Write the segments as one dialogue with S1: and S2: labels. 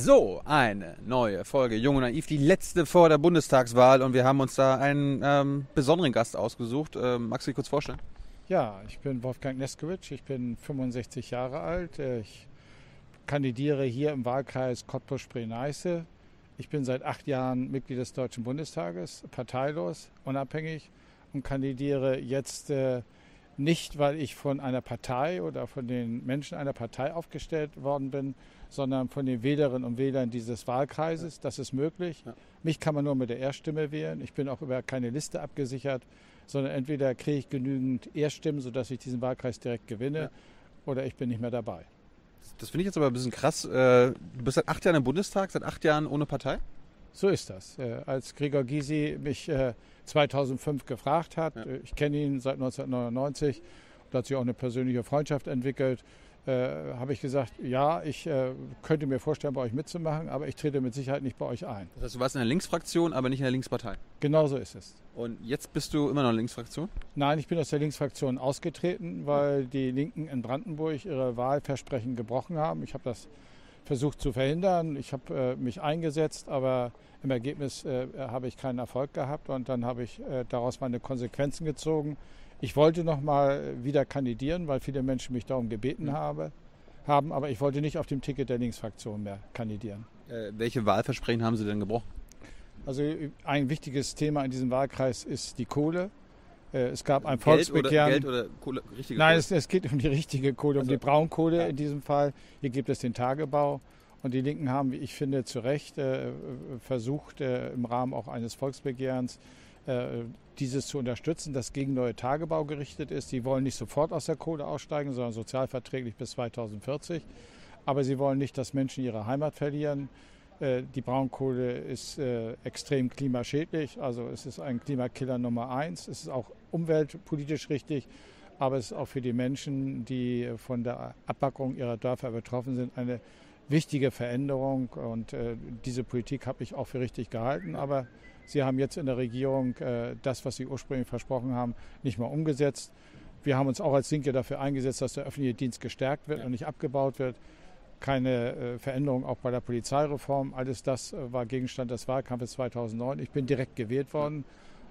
S1: So, eine neue Folge Jung und Naiv, die letzte vor der Bundestagswahl und wir haben uns da einen ähm, besonderen Gast ausgesucht. Ähm, magst du dich kurz vorstellen?
S2: Ja, ich bin Wolfgang Neskowitsch, ich bin 65 Jahre alt. Ich kandidiere hier im Wahlkreis Cottbus-Spree-Neiße. Ich bin seit acht Jahren Mitglied des Deutschen Bundestages, parteilos, unabhängig und kandidiere jetzt äh, nicht, weil ich von einer Partei oder von den Menschen einer Partei aufgestellt worden bin, sondern von den Wählerinnen und Wählern dieses Wahlkreises. Das ist möglich. Ja. Mich kann man nur mit der Erststimme wählen. Ich bin auch über keine Liste abgesichert, sondern entweder kriege ich genügend Erststimmen, sodass ich diesen Wahlkreis direkt gewinne, ja. oder ich bin nicht mehr dabei.
S1: Das finde ich jetzt aber ein bisschen krass. Äh, du bist seit acht Jahren im Bundestag, seit acht Jahren ohne Partei?
S2: So ist das. Äh, als Gregor Gysi mich 2005 äh, gefragt hat, ja. ich kenne ihn seit 1999, da hat sich auch eine persönliche Freundschaft entwickelt, äh, habe ich gesagt, ja, ich äh, könnte mir vorstellen, bei euch mitzumachen, aber ich trete mit Sicherheit nicht bei euch ein.
S1: Das heißt, du warst in der Linksfraktion, aber nicht in der Linkspartei?
S2: Genau so ist es.
S1: Und jetzt bist du immer noch in der Linksfraktion?
S2: Nein, ich bin aus der Linksfraktion ausgetreten, weil die Linken in Brandenburg ihre Wahlversprechen gebrochen haben. Ich habe das versucht zu verhindern. Ich habe äh, mich eingesetzt, aber im Ergebnis äh, habe ich keinen Erfolg gehabt und dann habe ich äh, daraus meine Konsequenzen gezogen. Ich wollte noch mal wieder kandidieren, weil viele Menschen mich darum gebeten mhm. habe, haben, aber ich wollte nicht auf dem Ticket der Linksfraktion mehr kandidieren.
S1: Äh, welche Wahlversprechen haben Sie denn gebrochen?
S2: Also ein wichtiges Thema in diesem Wahlkreis ist die Kohle. Äh, es gab ein Geld Volksbegehren.
S1: Oder, Geld oder Kohle, richtige
S2: Nein, es, es, geht um die richtige Kohle, um also, die Braunkohle ja. in diesem Fall. Hier gibt es den Tagebau. Und die Linken haben, wie ich finde, zu Recht äh, versucht, äh, im Rahmen auch eines Volksbegehrens äh, dieses zu unterstützen, das gegen neue Tagebau gerichtet ist. Sie wollen nicht sofort aus der Kohle aussteigen, sondern sozialverträglich bis 2040. Aber sie wollen nicht, dass Menschen ihre Heimat verlieren. Äh, die Braunkohle ist äh, extrem klimaschädlich, also es ist ein Klimakiller Nummer eins. Es ist auch umweltpolitisch richtig, aber es ist auch für die Menschen, die von der Abbackung ihrer Dörfer betroffen sind, eine wichtige Veränderung. Und diese Politik habe ich auch für richtig gehalten. Aber Sie haben jetzt in der Regierung äh, das, was Sie ursprünglich versprochen haben, nicht mal umgesetzt. Wir haben uns auch als Linke dafür eingesetzt, dass der öffentliche Dienst gestärkt wird ja. und nicht abgebaut wird. Keine äh, Veränderung auch bei der Polizeireform. Alles das äh, war Gegenstand des Wahlkampfes 2009. Ich bin direkt gewählt worden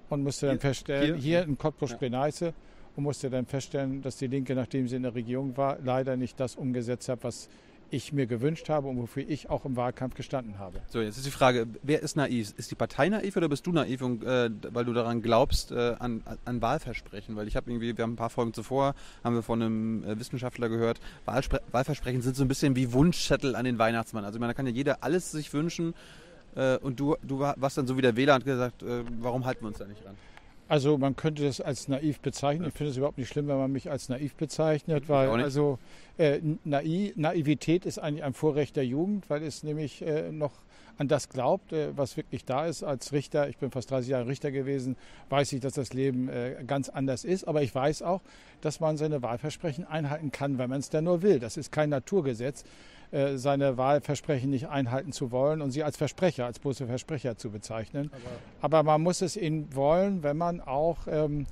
S2: und musste dann feststellen, hier, hier in Cottbus-Spreneise, ja. und musste dann feststellen, dass die Linke, nachdem sie in der Regierung war, leider nicht das umgesetzt hat, was ich mir gewünscht habe und wofür ich auch im Wahlkampf gestanden habe.
S1: So, jetzt ist die Frage, wer ist naiv? Ist die Partei naiv oder bist du naiv, und, äh, weil du daran glaubst, äh, an, an, Wahlversprechen? Weil ich habe irgendwie, wir haben ein paar Folgen zuvor, haben wir von einem äh, Wissenschaftler gehört, Wahlspre Wahlversprechen sind so ein bisschen wie Wunschzettel an den Weihnachtsmann. Also da kann ja jeder alles sich wünschen äh, und du, du warst dann so wie der Wähler und gesagt, äh, warum halten wir uns da nicht ran?
S2: Also man könnte das als naiv bezeichnen. Ich finde es überhaupt nicht schlimm, wenn man mich als naiv bezeichnet, weil also äh, Naiv, Naivität ist eigentlich ein Vorrecht der Jugend, weil es nämlich äh, noch an das glaubt, äh, was wirklich da ist. Als Richter, ich bin fast 30 Jahre Richter gewesen, weiß ich, dass das Leben äh, ganz anders ist. Aber ich weiß auch, dass man seine Wahlversprechen einhalten kann, wenn man es denn nur will. Das ist kein Naturgesetz. Äh, seine Wahlversprechen nicht einhalten zu wollen und sie als Versprecher, als bloße Versprecher zu bezeichnen. Aber, Aber man muss es ihnen wollen, wenn man auch ähm,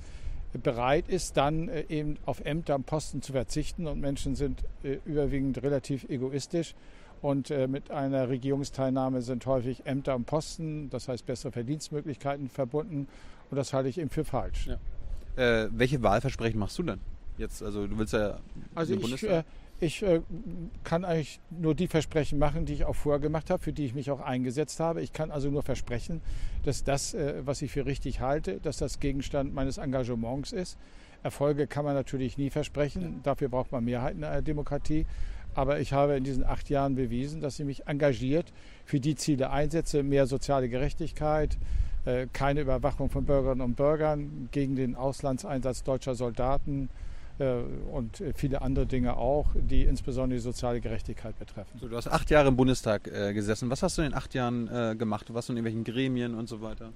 S2: bereit ist, dann äh, eben auf Ämter und Posten zu verzichten. Und Menschen sind äh, überwiegend relativ egoistisch. Und äh, mit einer Regierungsteilnahme sind häufig Ämter und Posten, das heißt bessere Verdienstmöglichkeiten verbunden. Und das halte ich eben für falsch.
S1: Ja. Äh, welche Wahlversprechen machst du denn? Jetzt, also du willst ja.
S2: Also ich, äh, ich äh, kann eigentlich nur die Versprechen machen, die ich auch vorher gemacht habe, für die ich mich auch eingesetzt habe. Ich kann also nur versprechen, dass das, äh, was ich für richtig halte, dass das Gegenstand meines Engagements ist. Erfolge kann man natürlich nie versprechen. Dafür braucht man Mehrheiten in einer Demokratie. Aber ich habe in diesen acht Jahren bewiesen, dass ich mich engagiert für die Ziele einsetze. Mehr soziale Gerechtigkeit, äh, keine Überwachung von Bürgerinnen und Bürgern gegen den Auslandseinsatz deutscher Soldaten, und viele andere Dinge auch, die insbesondere die soziale Gerechtigkeit betreffen.
S1: So, du hast acht Jahre im Bundestag äh, gesessen. Was hast du in den acht Jahren äh, gemacht? Du warst in irgendwelchen Gremien und so weiter?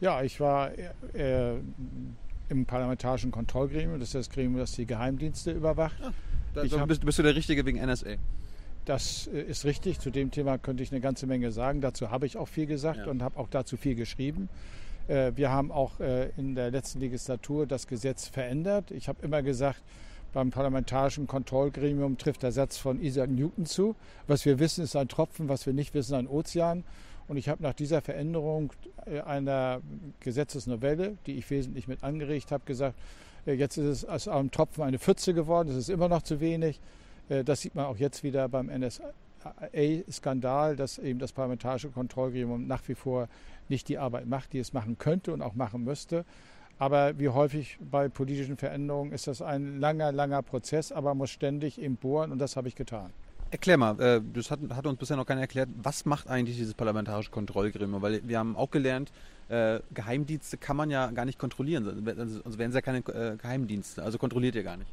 S2: Ja, ich war äh, im parlamentarischen Kontrollgremium. Das ist das Gremium, das die Geheimdienste überwacht. Ah,
S1: da, da bist, bist, du der Richtige wegen NSA?
S2: Das äh, ist richtig. Zu dem Thema könnte ich eine ganze Menge sagen. Dazu habe ich auch viel gesagt ja. und habe auch dazu viel geschrieben. Äh, wir haben auch äh, in der letzten Legislatur das Gesetz verändert. Ich habe immer gesagt, beim parlamentarischen Kontrollgremium trifft der Satz von Isaac Newton zu. Was wir wissen, ist ein Tropfen, was wir nicht wissen, ein Ozean. Und ich habe nach dieser Veränderung äh, einer Gesetzesnovelle, die ich wesentlich mit angeregt habe, gesagt, jetzt ist es aus einem Tropfen eine Pfütze geworden, das ist immer noch zu wenig. Das sieht man auch jetzt wieder beim NSA-Skandal, dass eben das parlamentarische Kontrollgremium nach wie vor nicht die Arbeit macht, die es machen könnte und auch machen müsste. Aber wie häufig bei politischen Veränderungen ist das ein langer, langer Prozess, aber man muss ständig eben bohren und das habe ich getan.
S1: Erklär mal, äh, das hat, hat, uns bisher noch keiner erklärt, was macht eigentlich dieses parlamentarische Kontrollgremium? Weil wir haben auch gelernt, äh, Geheimdienste kann man ja gar nicht kontrollieren, also wären es ja keine äh, Geheimdienste, also kontrolliert ihr gar nicht.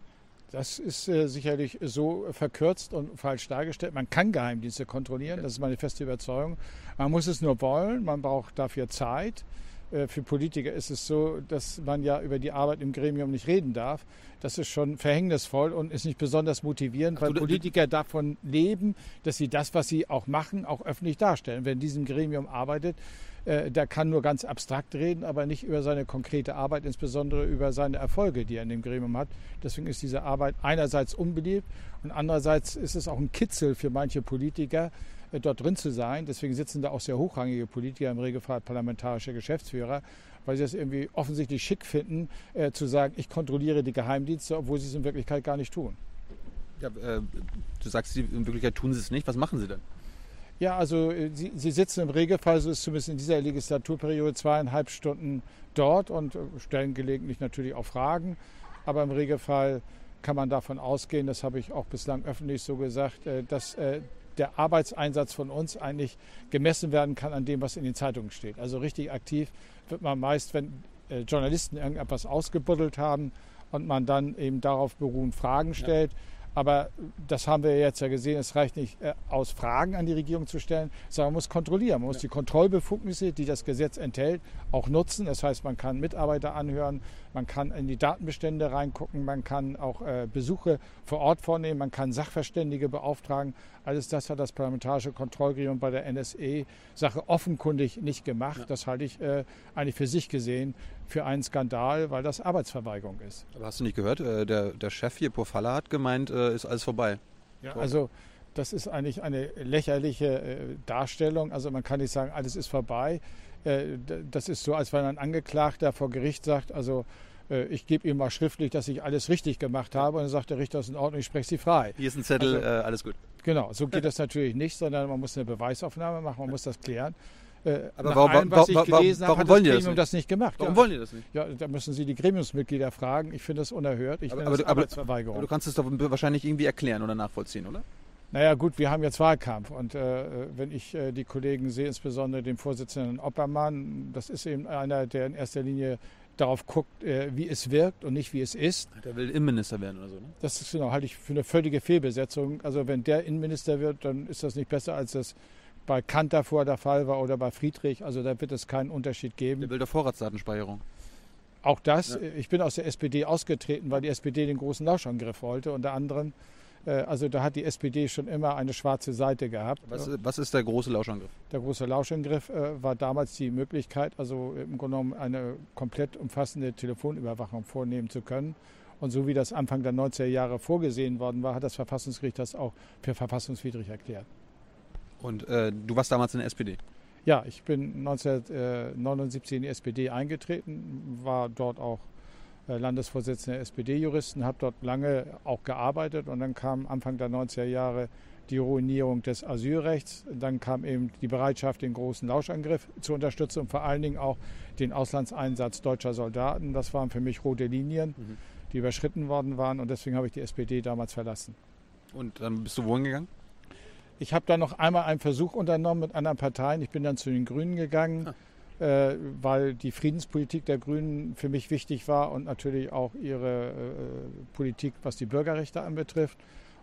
S2: Das ist äh, sicherlich so verkürzt und falsch dargestellt. Man kann Geheimdienste kontrollieren, das ist meine feste Überzeugung. Man muss es nur wollen, man braucht dafür Zeit. Äh, für Politiker ist es so, dass man ja über die Arbeit im Gremium nicht reden darf. Das ist schon verhängnisvoll und ist nicht besonders motivierend, weil Politiker davon leben, dass sie das, was sie auch machen, auch öffentlich darstellen. Wer in diesem Gremium arbeitet, äh, der kann nur ganz abstrakt reden, aber nicht über seine konkrete Arbeit, insbesondere über seine Erfolge, die er in dem Gremium hat. Deswegen ist diese Arbeit einerseits unbeliebt und andererseits ist es auch ein Kitzel für manche Politiker, dort drin zu sein. Deswegen sitzen da auch sehr hochrangige Politiker, im Regelfall parlamentarische Geschäftsführer, weil sie es irgendwie offensichtlich schick finden, äh, zu sagen, ich kontrolliere die Geheimdienste, obwohl sie es in Wirklichkeit gar nicht tun.
S1: Ja, äh, du sagst, in Wirklichkeit tun sie es nicht. Was machen sie denn?
S2: Ja, also äh, sie, sie, sitzen im Regelfall, so ist zumindest in dieser Legislaturperiode, zweieinhalb Stunden dort und äh, stellen gelegentlich natürlich auch Fragen. Aber im Regelfall kann man davon ausgehen, das habe ich auch bislang öffentlich so gesagt, dass der Arbeitseinsatz von uns eigentlich gemessen werden kann an dem, was in den Zeitungen steht. Also richtig aktiv wird man meist, wenn äh, Journalisten irgendetwas ausgebuddelt haben und man dann eben darauf beruhen Fragen stellt. Ja. Aber das haben wir jetzt ja gesehen, es reicht nicht äh, aus, Fragen an die Regierung zu stellen, sondern man muss kontrollieren. Man muss die Kontrollbefugnisse, die das Gesetz enthält, auch nutzen. Das heißt, man kann Mitarbeiter anhören, man kann in die Datenbestände reingucken, man kann auch äh, Besuche vor Ort vornehmen, man kann Sachverständige beauftragen. Alles das hat das Parlamentarische Kontrollgremium bei der NSE-Sache offenkundig nicht gemacht. Ja. Das halte ich äh, eigentlich für sich gesehen für einen Skandal, weil das Arbeitsverweigerung ist.
S1: Aber hast du nicht gehört, äh, der, der Chef hier, Pofalla, hat gemeint, äh, ist alles vorbei.
S2: Ja, also das ist eigentlich eine lächerliche äh, Darstellung. Also man kann nicht sagen, alles ist vorbei. Das ist so, als wenn ein Angeklagter vor Gericht sagt, also ich gebe ihm mal schriftlich, dass ich alles richtig gemacht habe. Und dann sagt der Richter, das ist in Ordnung, ich spreche Sie frei.
S1: Hier ist ein Zettel, also, äh, alles gut.
S2: Genau, so geht das natürlich nicht, sondern man muss eine Beweisaufnahme machen, man muss das klären.
S1: Äh, Aber warum, allem, was ich gelesen warum,
S2: habe, warum hat das Gremium das nicht, gemacht.
S1: Warum ja. wollen die das nicht?
S2: Ja, da müssen Sie die Gremiumsmitglieder fragen. Ich finde das unerhört. Ich
S1: aber, aber, das Arbeitsverweigerung. Aber du kannst es doch wahrscheinlich irgendwie erklären oder nachvollziehen, oder?
S2: Naja gut, wir haben jetzt Wahlkampf und äh, wenn ich äh, die Kollegen sehe, insbesondere den Vorsitzenden Oppermann, das ist eben einer, der in erster Linie darauf guckt, äh, wie es wirkt und nicht wie es ist.
S1: Der will Innenminister werden oder so, ne?
S2: Das ist genau, halte ich für eine völlige Fehlbesetzung. Also wenn der Innenminister wird, dann ist das nicht besser als das bei Kant davor der Fall war oder bei Friedrich. Also da wird es keinen Unterschied geben.
S1: Der will der Vorratsdatenspeicherung.
S2: Auch das. Ja. Ich bin aus der SPD ausgetreten, weil die SPD den großen Lauschangriff wollte. Unter anderem, also da hat die SPD schon immer eine schwarze Seite gehabt.
S1: Was, was ist der große Lauschangriff?
S2: Der große Lauschangriff äh, war damals die Möglichkeit, also im Grunde genommen eine komplett umfassende Telefonüberwachung vornehmen zu können. Und so wie das Anfang der 90er Jahre vorgesehen worden war, hat das Verfassungsgericht das auch für verfassungswidrig erklärt.
S1: Und äh, du warst damals in der SPD?
S2: Ja, ich bin 1979 in die SPD eingetreten, war dort auch äh, Landesvorsitzender der SPD-Juristen, habe dort lange auch gearbeitet und dann kam Anfang der 90er Jahre die Ruinierung des Asylrechts. Dann kam eben die Bereitschaft, den großen Lauschangriff zu unterstützen und vor allen Dingen auch den Auslandseinsatz deutscher Soldaten. Das waren für mich rote Linien, mhm. die überschritten worden waren und deswegen habe ich die SPD damals verlassen.
S1: Und dann bist du wohin gegangen?
S2: Ich habe dann noch einmal einen Versuch unternommen mit anderen Parteien. Ich bin dann zu den Grünen gegangen, ah. Äh, weil die Friedenspolitik der Grünen für mich wichtig war und natürlich auch ihre äh, Politik, was die Bürgerrechte anbetrifft.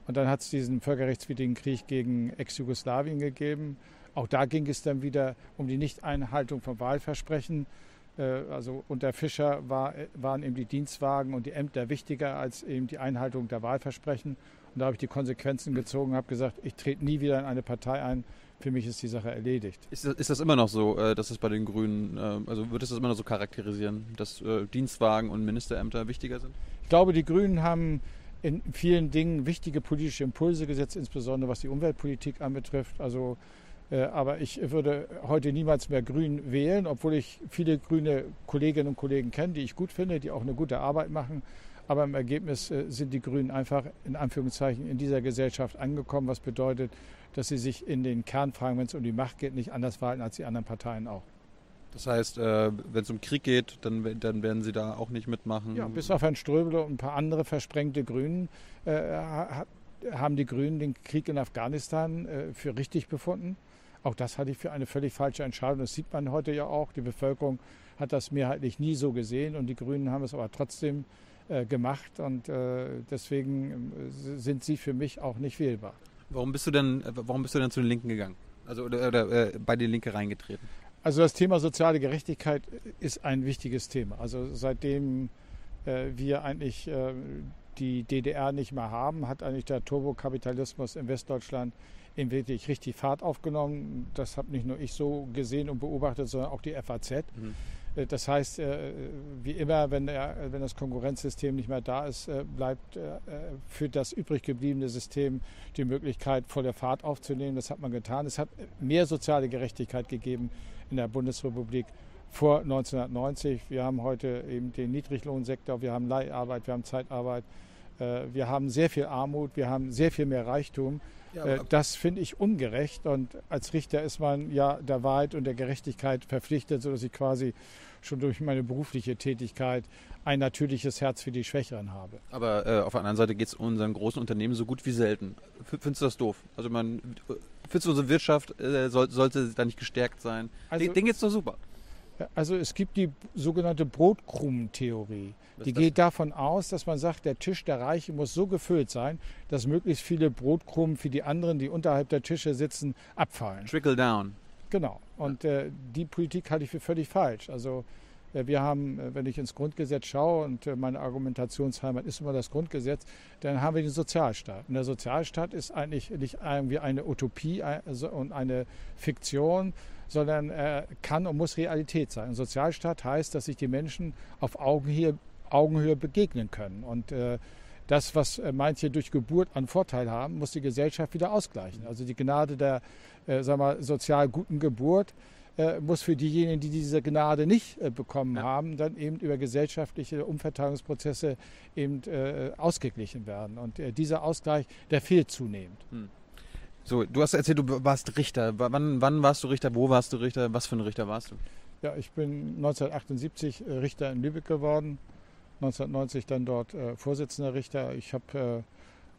S2: Und dann hat es diesen völkerrechtswidrigen Krieg gegen Ex-Jugoslawien gegeben. Auch da ging es dann wieder um die Nichteinhaltung von Wahlversprechen. Äh, also unter Fischer war, waren eben die Dienstwagen und die Ämter wichtiger als eben die Einhaltung der Wahlversprechen. Und da habe ich die Konsequenzen gezogen habe gesagt, ich trete nie wieder in eine Partei ein. Für mich ist die Sache erledigt.
S1: Ist das, ist das immer noch so, äh, dass es bei den Grünen, äh, also würdest du das immer noch so charakterisieren, dass äh, Dienstwagen und Ministerämter wichtiger sind?
S2: Ich glaube, die Grünen haben in vielen Dingen wichtige politische Impulse gesetzt, insbesondere was die Umweltpolitik anbetrifft. Also, äh, aber ich würde heute niemals mehr Grün wählen, obwohl ich viele grüne Kolleginnen und Kollegen kenne, die ich gut finde, die auch eine gute Arbeit machen. Aber im Ergebnis sind die Grünen einfach in Anführungszeichen in dieser Gesellschaft angekommen, was bedeutet, dass sie sich in den Kernfragen, wenn es um die Macht geht, nicht anders verhalten als die anderen Parteien auch.
S1: Das heißt, äh, wenn es um Krieg geht, dann, dann, werden Sie da auch nicht mitmachen?
S2: Ja, bis auf Herrn Ströbele und ein paar andere versprengte Grünen äh, haben die Grünen den Krieg in Afghanistan äh, für richtig befunden. Auch das halte ich für eine völlig falsche Entscheidung. Das sieht man heute ja auch. Die Bevölkerung hat das mehrheitlich nie so gesehen und die Grünen haben es aber trotzdem äh, gemacht und äh, deswegen äh, sind sie für mich auch nicht wählbar.
S1: Warum bist du denn, warum bist du denn zu den Linken gegangen? Also oder, oder bei den Linke reingetreten?
S2: Also das Thema soziale Gerechtigkeit ist ein wichtiges Thema. Also seitdem äh, wir eigentlich äh, die DDR nicht mehr haben, hat eigentlich der Turbokapitalismus in Westdeutschland in wirklich richtig Fahrt aufgenommen. Das habe nicht nur ich so gesehen und beobachtet, sondern auch die FAZ. Mhm. Äh, das heißt, äh, wie immer, wenn, der, wenn das Konkurrenzsystem nicht mehr da ist, äh, bleibt für das übrig gebliebene System die Möglichkeit, volle Fahrt aufzunehmen. Das hat man getan. Es hat mehr soziale Gerechtigkeit gegeben in der Bundesrepublik vor 1990. Wir haben heute eben den Niedriglohnsektor, wir haben Leiharbeit, wir haben Zeitarbeit, wir haben sehr viel Armut, wir haben sehr viel mehr Reichtum. Ja, das finde ich ungerecht und als Richter ist man ja der Wahrheit und der Gerechtigkeit verpflichtet, sodass ich quasi schon durch meine berufliche Tätigkeit ein natürliches Herz für die Schwächeren habe.
S1: Aber äh, auf der anderen Seite geht es unseren großen Unternehmen so gut wie selten. Findest du das doof? Also man, findest du unsere Wirtschaft äh, soll, sollte da nicht gestärkt sein? Also, Den geht es doch super.
S2: Also es gibt die sogenannte Brotkrumentheorie. Die geht davon aus, dass man sagt, der Tisch der Reichen muss so gefüllt sein, dass möglichst viele Brotkrumen für die anderen, die unterhalb der Tische sitzen, abfallen.
S1: Trickle down.
S2: Genau. Und äh, die Politik halte ich für völlig falsch. Also äh, wir haben, äh, wenn ich ins Grundgesetz schaue und äh, meine Argumentationsheimat ist immer das Grundgesetz, dann haben wir den Sozialstaat. Und der Sozialstaat ist eigentlich nicht irgendwie eine Utopie und eine Fiktion, sondern er kann und muss Realität sein. Ein Sozialstaat heißt, dass sich die Menschen auf Augenhöhe, Augenhöhe begegnen können. Und das, was manche durch Geburt an Vorteil haben, muss die Gesellschaft wieder ausgleichen. Also die Gnade der äh, sagen wir, sozial guten Geburt äh, muss für diejenigen, die diese Gnade nicht äh, bekommen ja. haben, dann eben über gesellschaftliche Umverteilungsprozesse eben äh, ausgeglichen werden. Und äh, dieser Ausgleich, der fehlt zunehmend. Hm.
S1: So, du hast erzählt, du warst Richter. Wann, wann warst du Richter? Wo warst du Richter? Was für ein Richter warst du?
S2: Ja, ich bin 1978 äh, Richter in Lübeck geworden. 1990 dann dort Vorsitzender Richter. Ich habe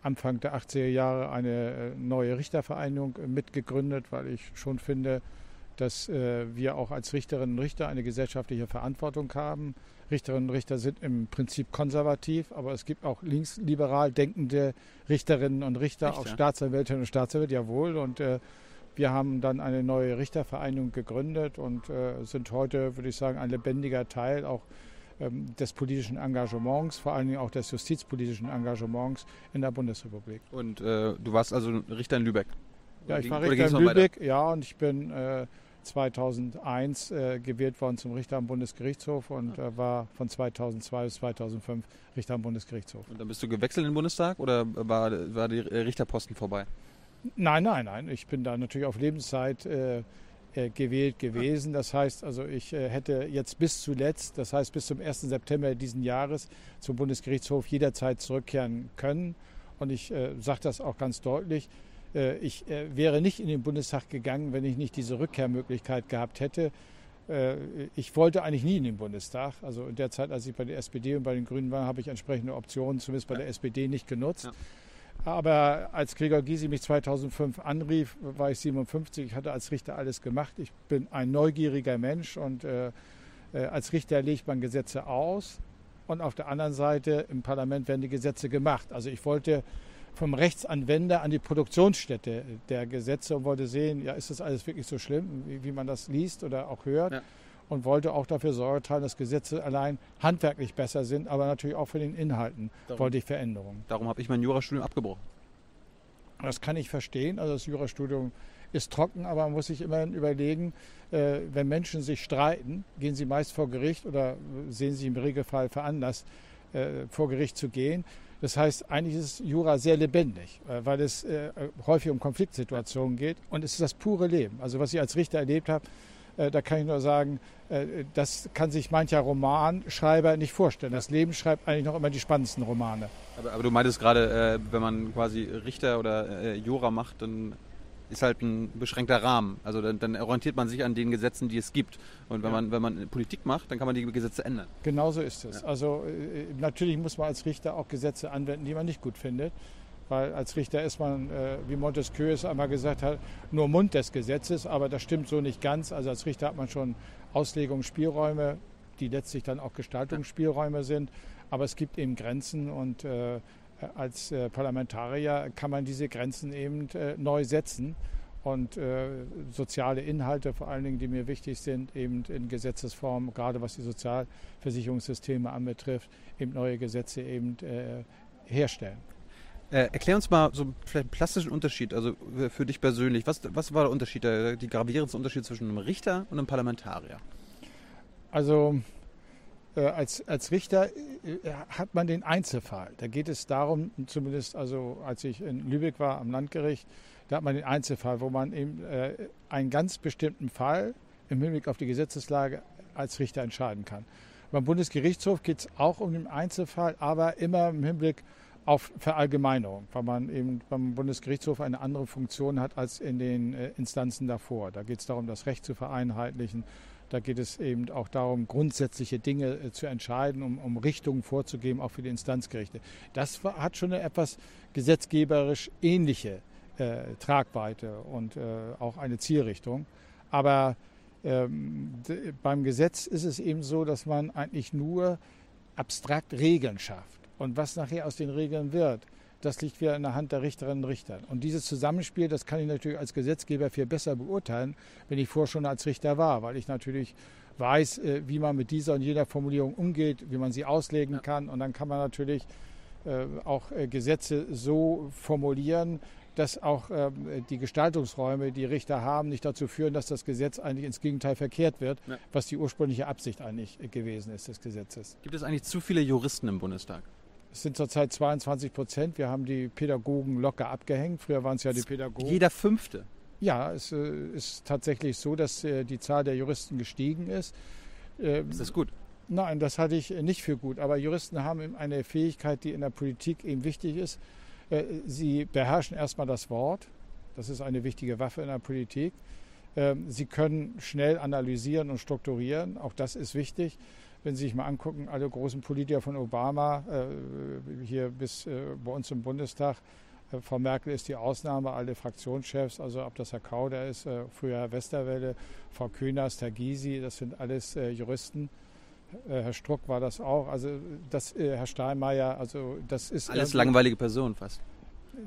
S2: Anfang der 80er Jahre eine äh, neue Richtervereinigung äh, mitgegründet, weil ich schon finde, dass äh, wir auch als Richterinnen und Richter eine gesellschaftliche Verantwortung haben. Richterinnen und Richter sind im Prinzip konservativ, aber es gibt auch linksliberal denkende Richterinnen und Richter, Echt, auch? Staatsanwältinnen und Staatsanwälte, jawohl. Und äh, wir haben dann eine neue Richtervereinigung gegründet und äh, sind heute, würde ich sagen, ein lebendiger Teil auch ähm, des politischen Engagements, vor allen Dingen auch des justizpolitischen Engagements in der Bundesrepublik.
S1: Und äh, du warst also Richter in Lübeck?
S2: Ja, ich war Richter in Lübeck, ja, und ich bin äh, 2001 äh, gewählt worden zum Richter am Bundesgerichtshof und äh, war von 2002 bis 2005 Richter am Bundesgerichtshof.
S1: Und dann bist du gewechselt in den Bundestag oder war, war der Richterposten vorbei?
S2: Nein, nein, nein. Ich bin da natürlich auf Lebenszeit äh, äh, gewählt gewesen. Das heißt also, ich äh, hätte jetzt bis zuletzt, das heißt bis zum 1. September diesen Jahres zum Bundesgerichtshof jederzeit zurückkehren können. Und ich äh, sage das auch ganz deutlich. Äh, ich äh, wäre nicht in den Bundestag gegangen, wenn ich nicht diese Rückkehrmöglichkeit gehabt hätte. Äh, ich wollte eigentlich nie in den Bundestag. Also in der Zeit, als ich bei der SPD und bei den Grünen war, habe ich entsprechende Optionen, zumindest bei der SPD, nicht genutzt. Ja. Aber als Gregor Gysi mich 2005 anrief, war ich 57. Ich hatte als Richter alles gemacht. Ich bin ein neugieriger Mensch und äh, äh, als Richter legt man Gesetze aus und auf der anderen Seite im Parlament werden die Gesetze gemacht. Also ich wollte vom Rechtsanwender an die Produktionsstätte der Gesetze und wollte sehen, ja, ist das alles wirklich so schlimm, wie, wie man das liest oder auch hört. Ja und wollte auch dafür Sorge tragen, dass Gesetze allein handwerklich besser sind, aber natürlich auch für den Inhalten darum, wollte ich Veränderungen.
S1: Darum habe ich mein Jurastudium abgebrochen.
S2: Das kann ich verstehen. Also das Jurastudium ist trocken, aber man muss sich immerhin überlegen, äh, wenn Menschen sich streiten, gehen sie meist vor Gericht oder sehen sie im Regelfall veranlasst, äh, vor Gericht zu gehen. Das heißt, eigentlich ist Jura sehr lebendig, äh, weil es äh, häufig um Konfliktsituationen geht und es ist das pure Leben. Also was ich als Richter erlebt habe, da kann ich nur sagen, das kann sich mancher Romanschreiber nicht vorstellen. Das Leben schreibt eigentlich noch immer die spannendsten Romane.
S1: Aber, aber du meintest gerade, wenn man quasi Richter oder Jura macht, dann ist halt ein beschränkter Rahmen. Also dann, dann, orientiert man sich an den Gesetzen, die es gibt. Und wenn, ja. man, wenn man Politik macht, dann kann man die Gesetze ändern.
S2: Genau so ist es. Ja. Also äh, natürlich muss man als Richter auch Gesetze anwenden, die man nicht gut findet. Weil als Richter ist man, äh, wie Montesquieu es einmal gesagt hat, nur Mund des Gesetzes. Aber das stimmt so nicht ganz. Also als Richter hat man schon Auslegungsspielräume, die letztlich dann auch Gestaltungsspielräume sind. Aber es gibt eben Grenzen und äh, als äh, Parlamentarier kann man diese Grenzen eben äh, neu setzen und äh, soziale Inhalte, vor allen Dingen, die mir wichtig sind, eben in Gesetzesform, gerade was die Sozialversicherungssysteme anbetrifft, eben neue Gesetze eben herstellen.
S1: Äh, erklär uns mal so vielleicht einen plastischen Unterschied, also für dich persönlich. Was, was war der Unterschied, der, die gravierendste Unterschied zwischen einem Richter und einem Parlamentarier?
S2: Also äh, als, als Richter äh, hat man den Einzelfall. Da geht es darum, zumindest also als ich in Lübeck war am Landgericht, da hat man den Einzelfall, wo man eben äh, einen ganz bestimmten Fall im Hinblick auf die Gesetzeslage als Richter entscheiden kann. Beim Bundesgerichtshof geht es auch um den Einzelfall, aber immer im Hinblick auf Verallgemeinerung, weil man eben beim Bundesgerichtshof eine andere Funktion hat als in den Instanzen davor. Da geht es darum, das Recht zu vereinheitlichen, da geht es eben auch darum, grundsätzliche Dinge äh, zu entscheiden, um, um Richtungen vorzugeben, auch für die Instanzgerichte. Das hat schon eine etwas gesetzgeberisch ähnliche äh, Tragweite und äh, auch eine Zielrichtung. Aber ähm, beim Gesetz ist es eben so, dass man eigentlich nur abstrakt Regeln schafft. Und was nachher aus den Regeln wird, das liegt wieder in der Hand der Richterinnen und Richter. Und dieses Zusammenspiel, das kann ich natürlich als Gesetzgeber viel besser beurteilen, wenn ich vorher schon als Richter war, weil ich natürlich weiß, äh, wie man mit dieser und jener Formulierung umgeht, wie man sie auslegen kann. Und dann kann man natürlich äh, auch äh, Gesetze so formulieren, dass auch ähm, die Gestaltungsräume, die Richter haben, nicht dazu führen, dass das Gesetz eigentlich ins Gegenteil verkehrt wird, was die ursprüngliche Absicht eigentlich gewesen ist des Gesetzes.
S1: Gibt es eigentlich zu viele Juristen im Bundestag?
S2: Es sind zurzeit 22 Prozent. Wir haben die Pädagogen locker abgehängt. Früher waren es ja die Pädagogen.
S1: Jeder Fünfte.
S2: Ja, es äh, ist tatsächlich so, dass äh, die Zahl der Juristen gestiegen ist.
S1: Ähm, ist das gut?
S2: Nein, das halte ich nicht für gut. Aber Juristen haben eine Fähigkeit, die in der Politik eben wichtig ist. Äh, sie beherrschen erstmal das Wort. Das ist eine wichtige Waffe in der Politik. Ähm, sie können schnell analysieren und strukturieren. Auch das ist wichtig wenn Sie sich mal angucken, alle großen Politiker von Obama äh, hier bis äh, bei uns im Bundestag, äh, Frau Merkel ist die Ausnahme, alle Fraktionschefs, also ob das Herr Kauder ist, äh, früher Herr Westerwelle, Frau Künast, Herr Gysi, das sind alles äh, Juristen. Äh, Herr Struck war das auch, also das, Herr Steinmeier, also das ist...
S1: Alles langweilige Personen fast.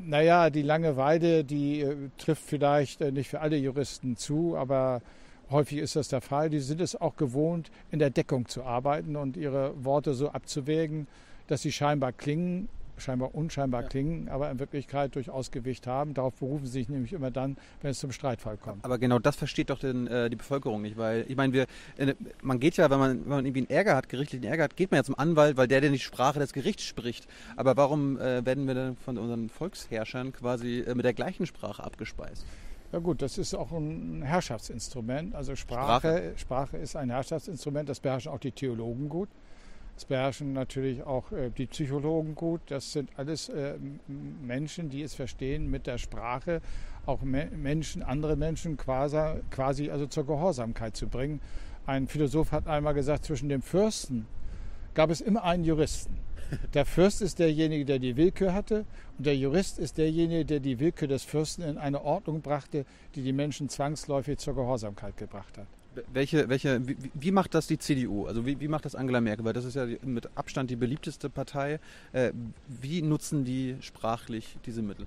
S2: Naja, die Langeweile, die trifft vielleicht nicht für alle Juristen zu, aber Häufig ist das der Fall. Die sind es auch gewohnt, in der Deckung zu arbeiten und ihre Worte so abzuwägen, dass sie scheinbar klingen, scheinbar unscheinbar ja. klingen, aber in Wirklichkeit durchaus Gewicht haben. Darauf berufen sie sich nämlich immer dann, wenn es zum Streitfall kommt.
S1: Aber genau das versteht doch den, äh, die Bevölkerung nicht, weil ich meine, wir, äh, man geht ja, wenn man, wenn man irgendwie einen Ärger hat, gerichtlichen Ärger hat, geht man ja zum Anwalt, weil der, der die Sprache des Gerichts spricht. Aber warum äh, werden wir dann von unseren Volksherrschern quasi äh, mit der gleichen Sprache abgespeist?
S2: Ja gut, das ist auch ein Herrschaftsinstrument. Also Sprache, Sprache, Sprache ist ein Herrschaftsinstrument, das beherrschen auch die Theologen gut. Das beherrschen natürlich auch äh, die Psychologen gut. Das sind alles äh, Menschen, die es verstehen, mit der Sprache auch Me Menschen, andere Menschen quasi, quasi also zur Gehorsamkeit zu bringen. Ein Philosoph hat einmal gesagt, zwischen dem Fürsten gab es immer einen Juristen. Der Fürst ist derjenige, der die Willkür hatte und der Jurist ist derjenige, der die Willkür des Fürsten in eine Ordnung brachte, die die Menschen zwangsläufig zur Gehorsamkeit gebracht hat.
S1: Welche, welche, wie, wie macht das die CDU? Also wie, wie, macht das Angela Merkel? Weil das ist ja mit Abstand die beliebteste Partei. Äh, wie nutzen die sprachlich diese Mittel?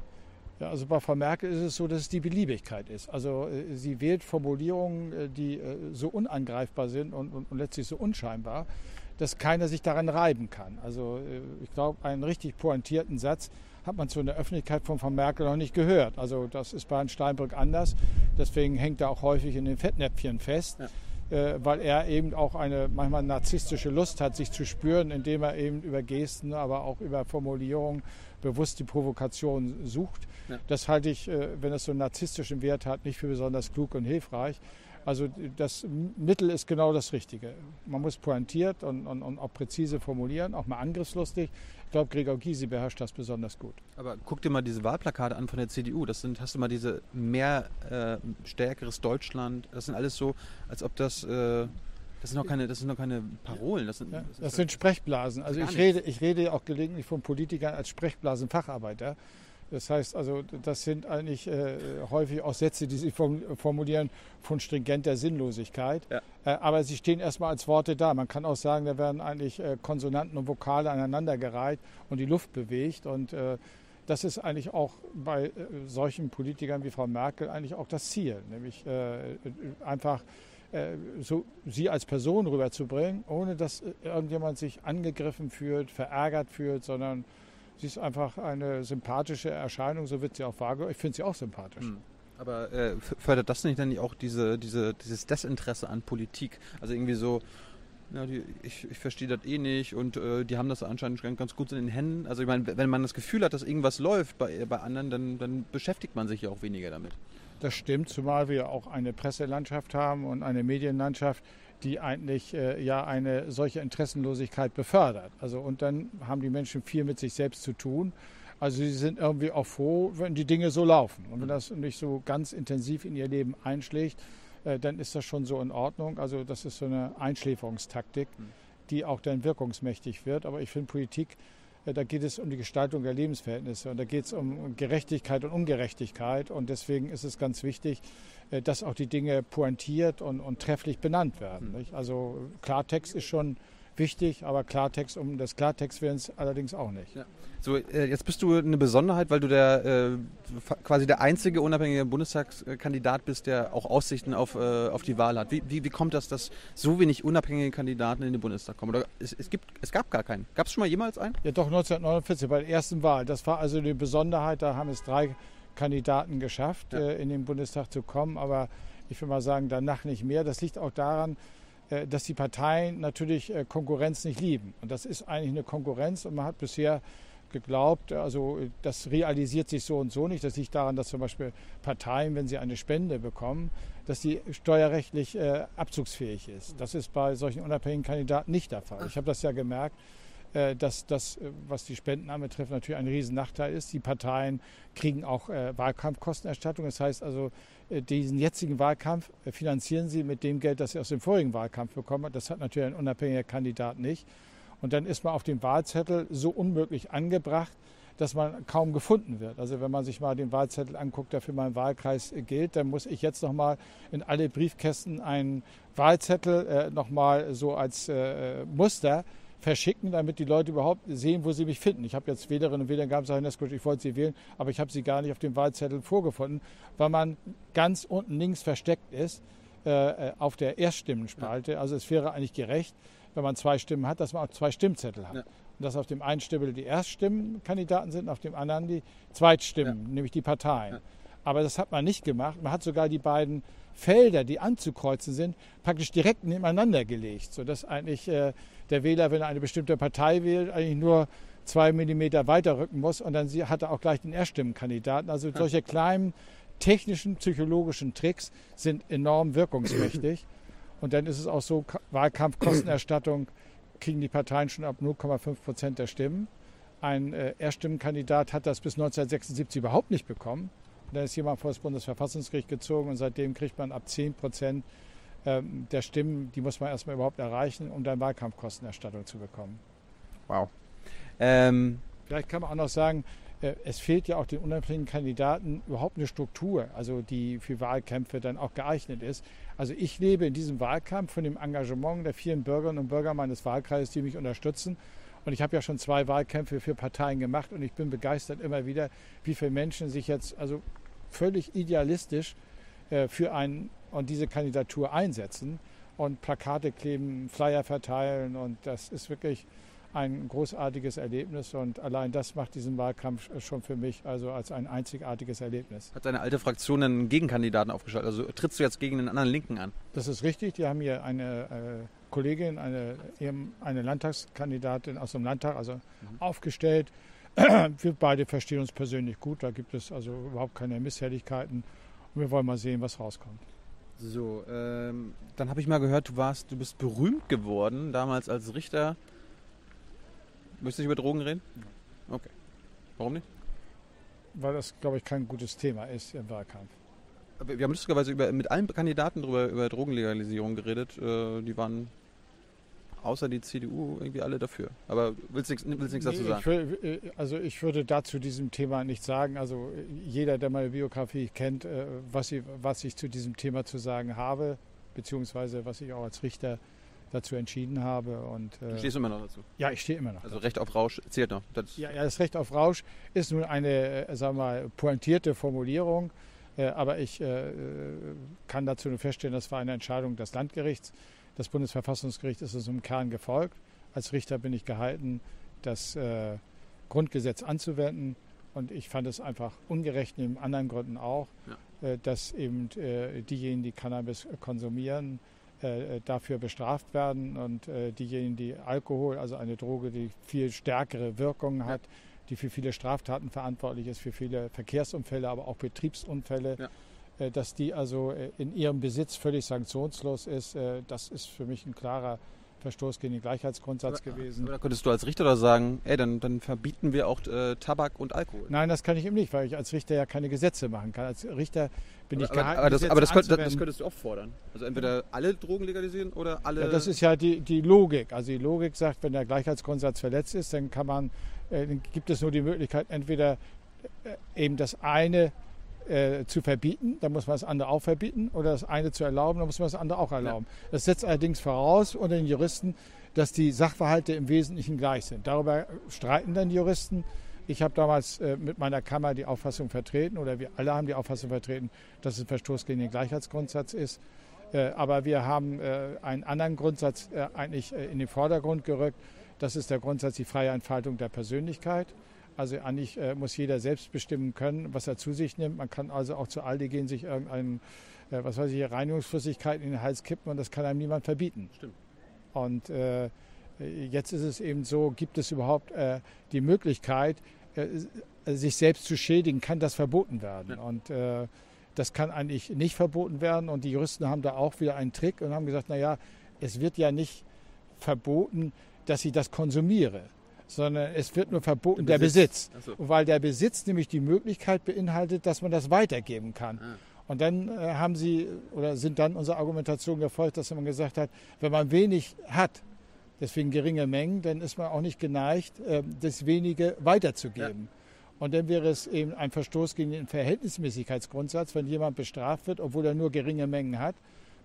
S2: Ja, also bei Frau Merkel ist es so, dass es die Beliebigkeit ist. Also äh, sie wählt Formulierungen, äh, die so unangreifbar sind und, und, und letztlich so unscheinbar, dass keiner sich daran reiben kann. Also äh, ich glaube, einen richtig pointierten Satz hat man in der Öffentlichkeit von Frau Merkel noch nicht gehört. Also das ist bei Herrn Steinbrück anders. Deswegen hängt er auch häufig in den Fettnäpfchen fest. Ja. äh, weil er eben auch eine manchmal narzisstische Lust hat, sich zu spüren, indem er eben über Gesten, aber auch über Formulierungen bewusst die Provokation sucht. Ja. Das halte ich, äh, wenn es so einen narzisstischen Wert hat, nicht für besonders klug und hilfreich. Also das Mittel ist genau das Richtige. Man muss pointiert und, und, und auch präzise formulieren, auch mal angriffslustig. Ich glaube, Gregor Gysi beherrscht das besonders gut.
S1: Aber guck dir mal diese Wahlplakate an von der CDU. Das sind, hast du mal diese mehr äh, stärkeres Deutschland. Das sind alles so, als ob das äh, das sind noch keine, das sind noch keine Parolen. Das sind,
S2: das, das sind Sprechblasen. Also ich rede, ich rede auch gelegentlich von Politikern als Sprechblasenfacharbeiter. Das heißt also, das sind eigentlich äh, häufig auch Sätze, die sie formulieren von stringenter Sinnlosigkeit. Ja. Äh, aber sie stehen erstmal als Worte da. Man kann auch sagen, da werden eigentlich äh, Konsonanten und Vokale aneinandergereiht und die Luft bewegt. Und äh, das ist eigentlich auch bei äh, solchen Politikern wie Frau Merkel eigentlich auch das Ziel, nämlich äh, einfach so sie als Person rüberzubringen, ohne dass irgendjemand sich angegriffen fühlt, verärgert fühlt, sondern Sie ist einfach eine sympathische Erscheinung, so wird sie auch wahrgenommen. Ich finde sie auch sympathisch. Hm.
S1: Aber äh, fördert das nicht dann auch diese, diese, dieses Desinteresse an Politik? Also irgendwie so, ja, die, ich, ich verstehe das eh nicht und äh, die haben das anscheinend ganz gut in den Händen. Also ich meine, wenn man das Gefühl hat, dass irgendwas läuft bei, bei anderen, dann, dann beschäftigt man sich ja auch weniger damit.
S2: Das stimmt, zumal wir auch eine Presselandschaft haben und eine Medienlandschaft, die eigentlich äh, ja eine solche Interessenlosigkeit befördert. Also und dann haben die Menschen viel mit sich selbst zu tun. Also sie sind irgendwie auch froh, wenn die Dinge so laufen. Und wenn das nicht so ganz intensiv in ihr Leben einschlägt, äh, dann ist das schon so in Ordnung. Also das ist so eine Einschläferungstaktik, die auch dann wirkungsmächtig wird. Aber ich finde Politik äh, da geht es um die Gestaltung der Lebensverhältnisse und da geht es um Gerechtigkeit und Ungerechtigkeit. Und deswegen ist es ganz wichtig, dass auch die Dinge pointiert und, und trefflich benannt werden. Mhm. Also Klartext ist schon wichtig, aber Klartext um des Klartextwillens allerdings auch nicht. Ja.
S1: So, äh, jetzt bist du eine Besonderheit, weil du der äh, quasi der einzige unabhängige Bundestagskandidat bist, der auch Aussichten auf, äh, auf die Wahl hat. Wie, wie, wie, kommt das, dass so wenig unabhängige Kandidaten in den Bundestag kommen? Oder es, es, gibt, es gab gar keinen. Gab es schon mal jemals einen?
S2: Ja, doch 1949 bei der ersten Wahl. Das war also die Besonderheit. Da haben es drei Kandidaten geschafft, ja. äh, in den Bundestag zu kommen. Aber ich will mal sagen, danach nicht mehr. Das liegt auch daran, äh, dass die Parteien natürlich äh, Konkurrenz nicht lieben. Und das ist eigentlich eine Konkurrenz und man hat bisher geglaubt, also das realisiert sich so und so nicht. Das liegt daran, dass zum Beispiel Parteien, wenn sie eine Spende bekommen, dass die steuerrechtlich äh, abzugsfähig ist. Das ist bei solchen unabhängigen Kandidaten nicht der Fall. Ich habe das ja gemerkt, dass das, äh, was die Spenden anbetrifft, natürlich ein Riesennachteil ist. Die Parteien kriegen auch äh, Wahlkampfkostenerstattung. Das heißt also, äh, diesen jetzigen Wahlkampf finanzieren sie mit dem Geld, das sie aus dem vorigen Wahlkampf bekommen. Das hat natürlich ein unabhängiger Kandidat nicht. Und dann ist man auf dem Wahlzettel so unmöglich angebracht, dass man kaum gefunden wird. Also wenn man sich mal den Wahlzettel anguckt, der für meinen Wahlkreis gilt, dann muss ich jetzt nochmal in alle Briefkästen einen Wahlzettel äh, nochmal so als äh, Muster verschicken, damit die Leute überhaupt sehen, wo sie mich finden. Ich habe jetzt Wählerinnen und Wähler gehabt, sagen, ich wollte sie wählen, aber ich habe sie gar nicht auf dem Wahlzettel vorgefunden, weil man ganz unten links versteckt ist äh, äh auf der Erststimmen-Spalte. Also es wäre eigentlich gerecht, wenn man zwei Stimmen hat, dass man auch zwei Stimmzettel hat. Ja. Und dass auf dem einen Stimmel die Erststimmenkandidaten sind, auf dem anderen die Zweitstimmen, ja. nämlich die Parteien. Ja. Aber das hat man nicht gemacht. Man hat sogar die beiden Felder, die anzukreuzen sind, praktisch direkt nebeneinander gelegt, sodass eigentlich äh, der Wähler, wenn er eine bestimmte Partei wählt, eigentlich nur zwei Millimeter weiter rücken muss und dann hat er auch gleich den Erststimmenkandidaten. Also solche kleinen technischen, psychologischen Tricks sind enorm wirkungsmächtig. Und dann ist es auch so, Wahlkampfkostenerstattung kriegen die Parteien schon ab 0,5 Prozent der Stimmen. Ein äh, Erststimmenkandidat hat das bis 1976 überhaupt nicht bekommen. Und dann ist jemand vor das Bundesverfassungsgericht gezogen und seitdem kriegt man ab 10 Prozent ähm, der Stimmen, die muss man erstmal überhaupt erreichen, um dann Wahlkampfkostenerstattung zu bekommen.
S1: Wow.
S2: Ähm Vielleicht kann man auch noch sagen, äh, es fehlt ja auch den unabhängigen Kandidaten überhaupt eine Struktur, also die für Wahlkämpfe dann auch geeignet ist. Also ich lebe in diesem Wahlkampf von dem Engagement der vielen Bürgerinnen und Bürger meines Wahlkreises, die mich unterstützen. Und ich habe ja schon zwei Wahlkämpfe für Parteien gemacht und ich bin begeistert immer wieder, wie viele Menschen sich jetzt also völlig idealistisch äh, für einen und diese Kandidatur einsetzen und Plakate kleben, Flyer verteilen und das ist wirklich ein großartiges Erlebnis und allein das macht diesen Wahlkampf schon für mich also als ein einzigartiges Erlebnis.
S1: Hat deine alte Fraktion einen Gegenkandidaten aufgeschaltet? Also trittst du jetzt gegen einen anderen Linken an?
S2: Das ist richtig. Die haben hier eine äh, Kollegin, eine, eine Landtagskandidatin aus dem Landtag also mhm. aufgestellt. wir beide verstehen uns persönlich gut. Da gibt es also überhaupt keine Misshelligkeiten. Und wir wollen mal sehen, was rauskommt.
S1: So, ähm, dann habe ich mal gehört, du warst, du bist berühmt geworden damals als Richter Möchtest du nicht über Drogen reden? Okay. Warum nicht?
S2: Weil das, glaube ich, kein gutes Thema ist im Wahlkampf.
S1: Aber wir haben lustigerweise über, mit allen Kandidaten darüber, über Drogenlegalisierung geredet. Äh, die waren außer die CDU irgendwie alle dafür. Aber willst du nichts, dazu sagen?
S2: Ich will, äh, also ich würde dazu diesem Thema nichts sagen. Also jeder, der meine Biografie kennt, äh, was ich, was ich zu diesem Thema zu sagen habe, beziehungsweise was ich auch als Richter dazu entschieden habe. Und,
S1: äh, du stehst immer noch dazu?
S2: Ja, ich stehe immer noch.
S1: Also dazu. Recht auf Rausch zählt noch?
S2: Das ja, ja, das Recht auf Rausch ist nun eine, äh, sagen wir mal, pointierte Formulierung. Äh, aber ich äh, kann dazu nur feststellen, das war eine Entscheidung des Landgerichts. Das Bundesverfassungsgericht ist es im Kern gefolgt. Als Richter bin ich gehalten, das äh, Grundgesetz anzuwenden. Und ich fand es einfach ungerecht, neben anderen Gründen auch, ja. Äh, dass eben diejenigen, die Cannabis konsumieren, äh, dafür bestraft werden und äh, diejenigen, die Alkohol, also eine Droge, die viel stärkere Wirkungen hat, die für viele Straftaten verantwortlich ist, für viele Verkehrsunfälle, aber auch Betriebsunfälle, ja. Äh, dass die also äh, in ihrem Besitz völlig sanktionslos ist, äh, das ist für mich ein klarer Verstoß gegen den Gleichheitsgrundsatz
S1: aber,
S2: gewesen.
S1: Aber da könntest du als Richter da sagen, ey, dann, dann verbieten wir auch äh, Tabak und Alkohol.
S2: Nein, das kann ich eben nicht, weil ich als Richter ja keine Gesetze machen kann. Als Richter bin
S1: aber,
S2: ich gehalten,
S1: aber, das, aber das, könnt, das, könntest du auch fordern. Also entweder alle Drogen legalisieren oder alle.
S2: Ja, das ist ja die, die Logik. Also die Logik sagt, wenn der Gleichheitsgrundsatz verletzt ist, dann kann man, äh, dann gibt es nur die Möglichkeit, entweder äh, eben das eine äh, zu verbieten, dann muss man das andere auch verbieten, oder das eine zu erlauben, dann muss man das andere auch erlauben. Ja. Das setzt allerdings voraus unter den Juristen, dass die Sachverhalte im Wesentlichen gleich sind. Darüber streiten dann die Juristen. Ich habe damals äh, mit meiner Kammer die Auffassung vertreten, oder wir alle haben die Auffassung vertreten, dass es ein Verstoß gegen den Gleichheitsgrundsatz ist. Äh, aber wir haben äh, einen anderen Grundsatz äh, eigentlich äh, in den Vordergrund gerückt. Das ist der Grundsatz die freie Entfaltung der Persönlichkeit. Also eigentlich äh, muss jeder selbst bestimmen können, was er zu sich nimmt. Man kann also auch zu Aldi gehen, sich irgendeinen, was weiß ich, Reinigungsflüssigkeit in den Hals kippen und das kann einem niemand verbieten.
S1: Stimmt.
S2: Und äh, jetzt ist es eben so, gibt es überhaupt äh, die Möglichkeit, äh, sich selbst zu schädigen, kann das verboten werden. Ja. Und äh, das kann eigentlich nicht verboten werden. Und die Juristen haben da auch wieder einen Trick und haben gesagt, naja, es wird ja nicht verboten, dass ich das konsumiere, sondern es wird nur verboten der Besitz. Der Besitz. So. Weil der Besitz nämlich die Möglichkeit beinhaltet, dass man das weitergeben kann. Ah. Und dann äh, haben sie oder sind dann unserer Argumentation gefolgt, dass man gesagt hat, wenn man wenig hat, deswegen geringe Mengen, dann ist man auch nicht geneigt, äh, das wenige weiterzugeben. Ja. Und dann wäre es eben ein Verstoß gegen den Verhältnismäßigkeitsgrundsatz, wenn jemand bestraft wird, obwohl er nur geringe Mengen hat,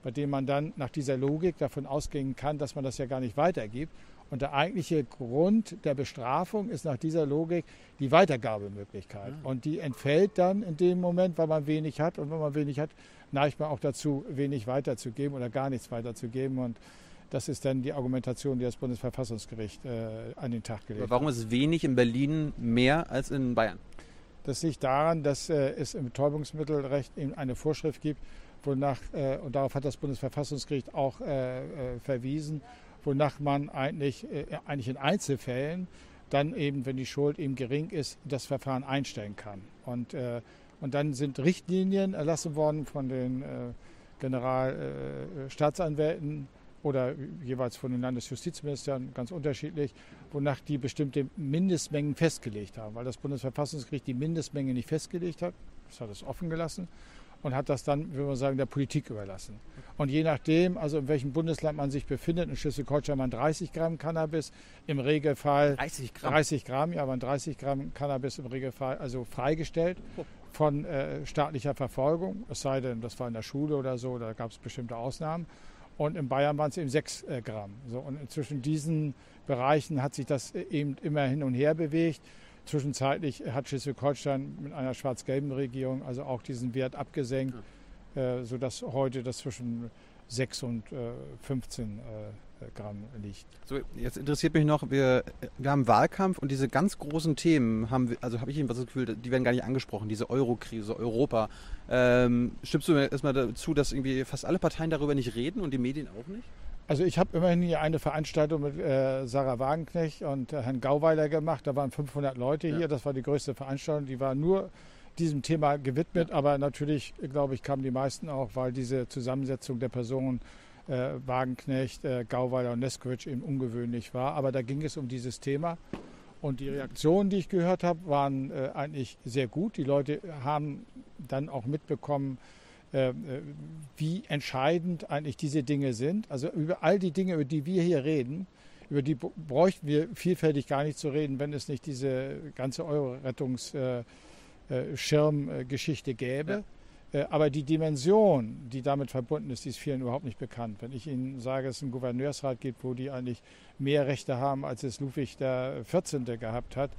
S2: bei dem man dann nach dieser Logik davon ausgehen kann, dass man das ja gar nicht weitergibt. Und der eigentliche Grund der Bestrafung ist nach dieser Logik die Weitergabemöglichkeit. Ja. Und die entfällt dann in dem Moment, weil man wenig hat. Und wenn man wenig hat, neigt man auch dazu, wenig weiterzugeben oder gar nichts weiterzugeben. Und das ist dann die Argumentation, die das Bundesverfassungsgericht äh, an den Tag gelegt
S1: hat. Warum ist wenig in Berlin mehr als in Bayern?
S2: Das liegt daran, dass äh, es im Betäubungsmittelrecht eben eine Vorschrift gibt, wonach, äh, und darauf hat das Bundesverfassungsgericht auch äh, äh, verwiesen, wonach man eigentlich, äh, eigentlich in Einzelfällen dann eben, wenn die Schuld eben gering ist, das Verfahren einstellen kann. Und, äh, und dann sind Richtlinien erlassen worden von den äh, Generalstaatsanwälten äh, oder jeweils von den Landesjustizministern, ganz unterschiedlich, wonach die bestimmte Mindestmengen festgelegt haben, weil das Bundesverfassungsgericht die Mindestmenge nicht festgelegt hat. Das hat es offen gelassen und hat das dann, würde man sagen, der Politik überlassen. Und je nachdem, also in welchem Bundesland man sich befindet, in Schleswig-Holstein waren 30 Gramm Cannabis, im Regelfall
S1: 30 Gramm,
S2: 30 Gramm ja, waren 30 Gramm Cannabis im Regelfall also freigestellt von äh, staatlicher Verfolgung, es sei denn, das war in der Schule oder so, da gab es bestimmte Ausnahmen. Und in Bayern waren es eben 6 äh, Gramm. So, und zwischen diesen Bereichen hat sich das eben immer hin und her bewegt. Zwischenzeitlich hat Schleswig-Holstein mit einer schwarz-gelben Regierung also auch diesen Wert abgesenkt, ja. äh, sodass heute das zwischen 6 und äh, 15 äh, Gramm liegt.
S1: So, jetzt interessiert mich noch, wir, wir haben Wahlkampf und diese ganz großen Themen haben wir, also habe ich jedenfalls das Gefühl, die werden gar nicht angesprochen, diese Euro-Krise, Europa. Ähm, stimmst du mir erstmal dazu, dass irgendwie fast alle Parteien darüber nicht reden und die Medien auch nicht?
S2: Also ich habe immerhin hier eine Veranstaltung mit äh, Sarah Wagenknecht und äh, Herrn Gauweiler gemacht. Da waren 500 Leute ja. hier. Das war die größte Veranstaltung. Die war nur diesem Thema gewidmet. Ja. Aber natürlich, glaube ich, kamen die meisten auch, weil diese Zusammensetzung der Personen äh, Wagenknecht, äh, Gauweiler und Neskowitsch eben ungewöhnlich war. Aber da ging es um dieses Thema. Und die Reaktionen, die ich gehört habe, waren äh, eigentlich sehr gut. Die Leute haben dann auch mitbekommen, wie entscheidend eigentlich diese Dinge sind. Also über all die Dinge, über die wir hier reden, über die bräuchten wir vielfältig gar nicht zu reden, wenn es nicht diese ganze Euro-Rettungsschirmgeschichte gäbe. Ja. Äh, aber die Dimension, die damit verbunden ist, die ist vielen überhaupt nicht bekannt. Wenn ich Ihnen sage, es einen Gouverneursrat gibt, wo die eigentlich mehr Rechte haben, als es Ludwig der 14. gehabt hat,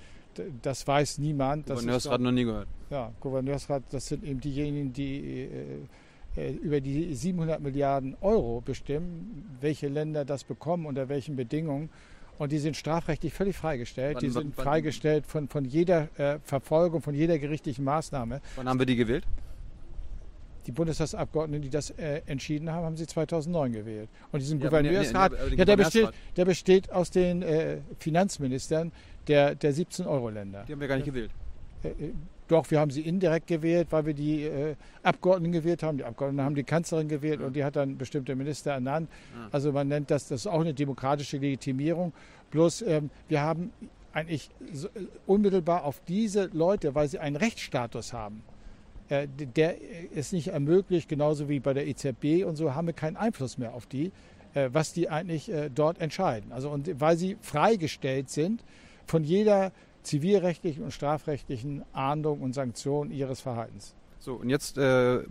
S2: das weiß niemand.
S1: Gouverneursrat noch nie gehört.
S2: Ja, Gouverneursrat, das sind eben diejenigen, die äh, äh über die 700 Milliarden Euro bestimmen, welche Länder das bekommen, unter welchen Bedingungen. Und die sind strafrechtlich völlig freigestellt. Wann, die sind wann, freigestellt von, von jeder äh, Verfolgung, von jeder gerichtlichen Maßnahme.
S1: Wann haben wir die gewählt?
S2: Die Bundestagsabgeordneten, die das äh, entschieden haben, haben sie 2009 gewählt. Und diesen ja, Gouverneursrat, nee, nee, ja, der, besteht, der besteht aus den äh, Finanzministern der, der 17 Euro-Länder.
S1: Die haben wir gar nicht gewählt.
S2: Äh, äh, doch, wir haben sie indirekt gewählt, weil wir die äh, Abgeordneten gewählt haben. Die Abgeordneten haben die Kanzlerin gewählt und die hat dann bestimmte Minister ernannt. Ja. Also man nennt das, das ist auch eine demokratische Legitimierung. Bloß ähm, wir haben eigentlich so, äh, unmittelbar auf diese Leute, weil sie einen Rechtsstatus haben, äh, der es nicht ermöglicht, genauso wie bei der EZB und so, haben wir keinen Einfluss mehr auf die, äh, was die eigentlich dort entscheiden. Also und weil sie freigestellt sind von jeder zivilrechtlichen und strafrechtlichen Ahndung und Sanktion ihres Verhaltens.
S1: So, und jetzt, äh,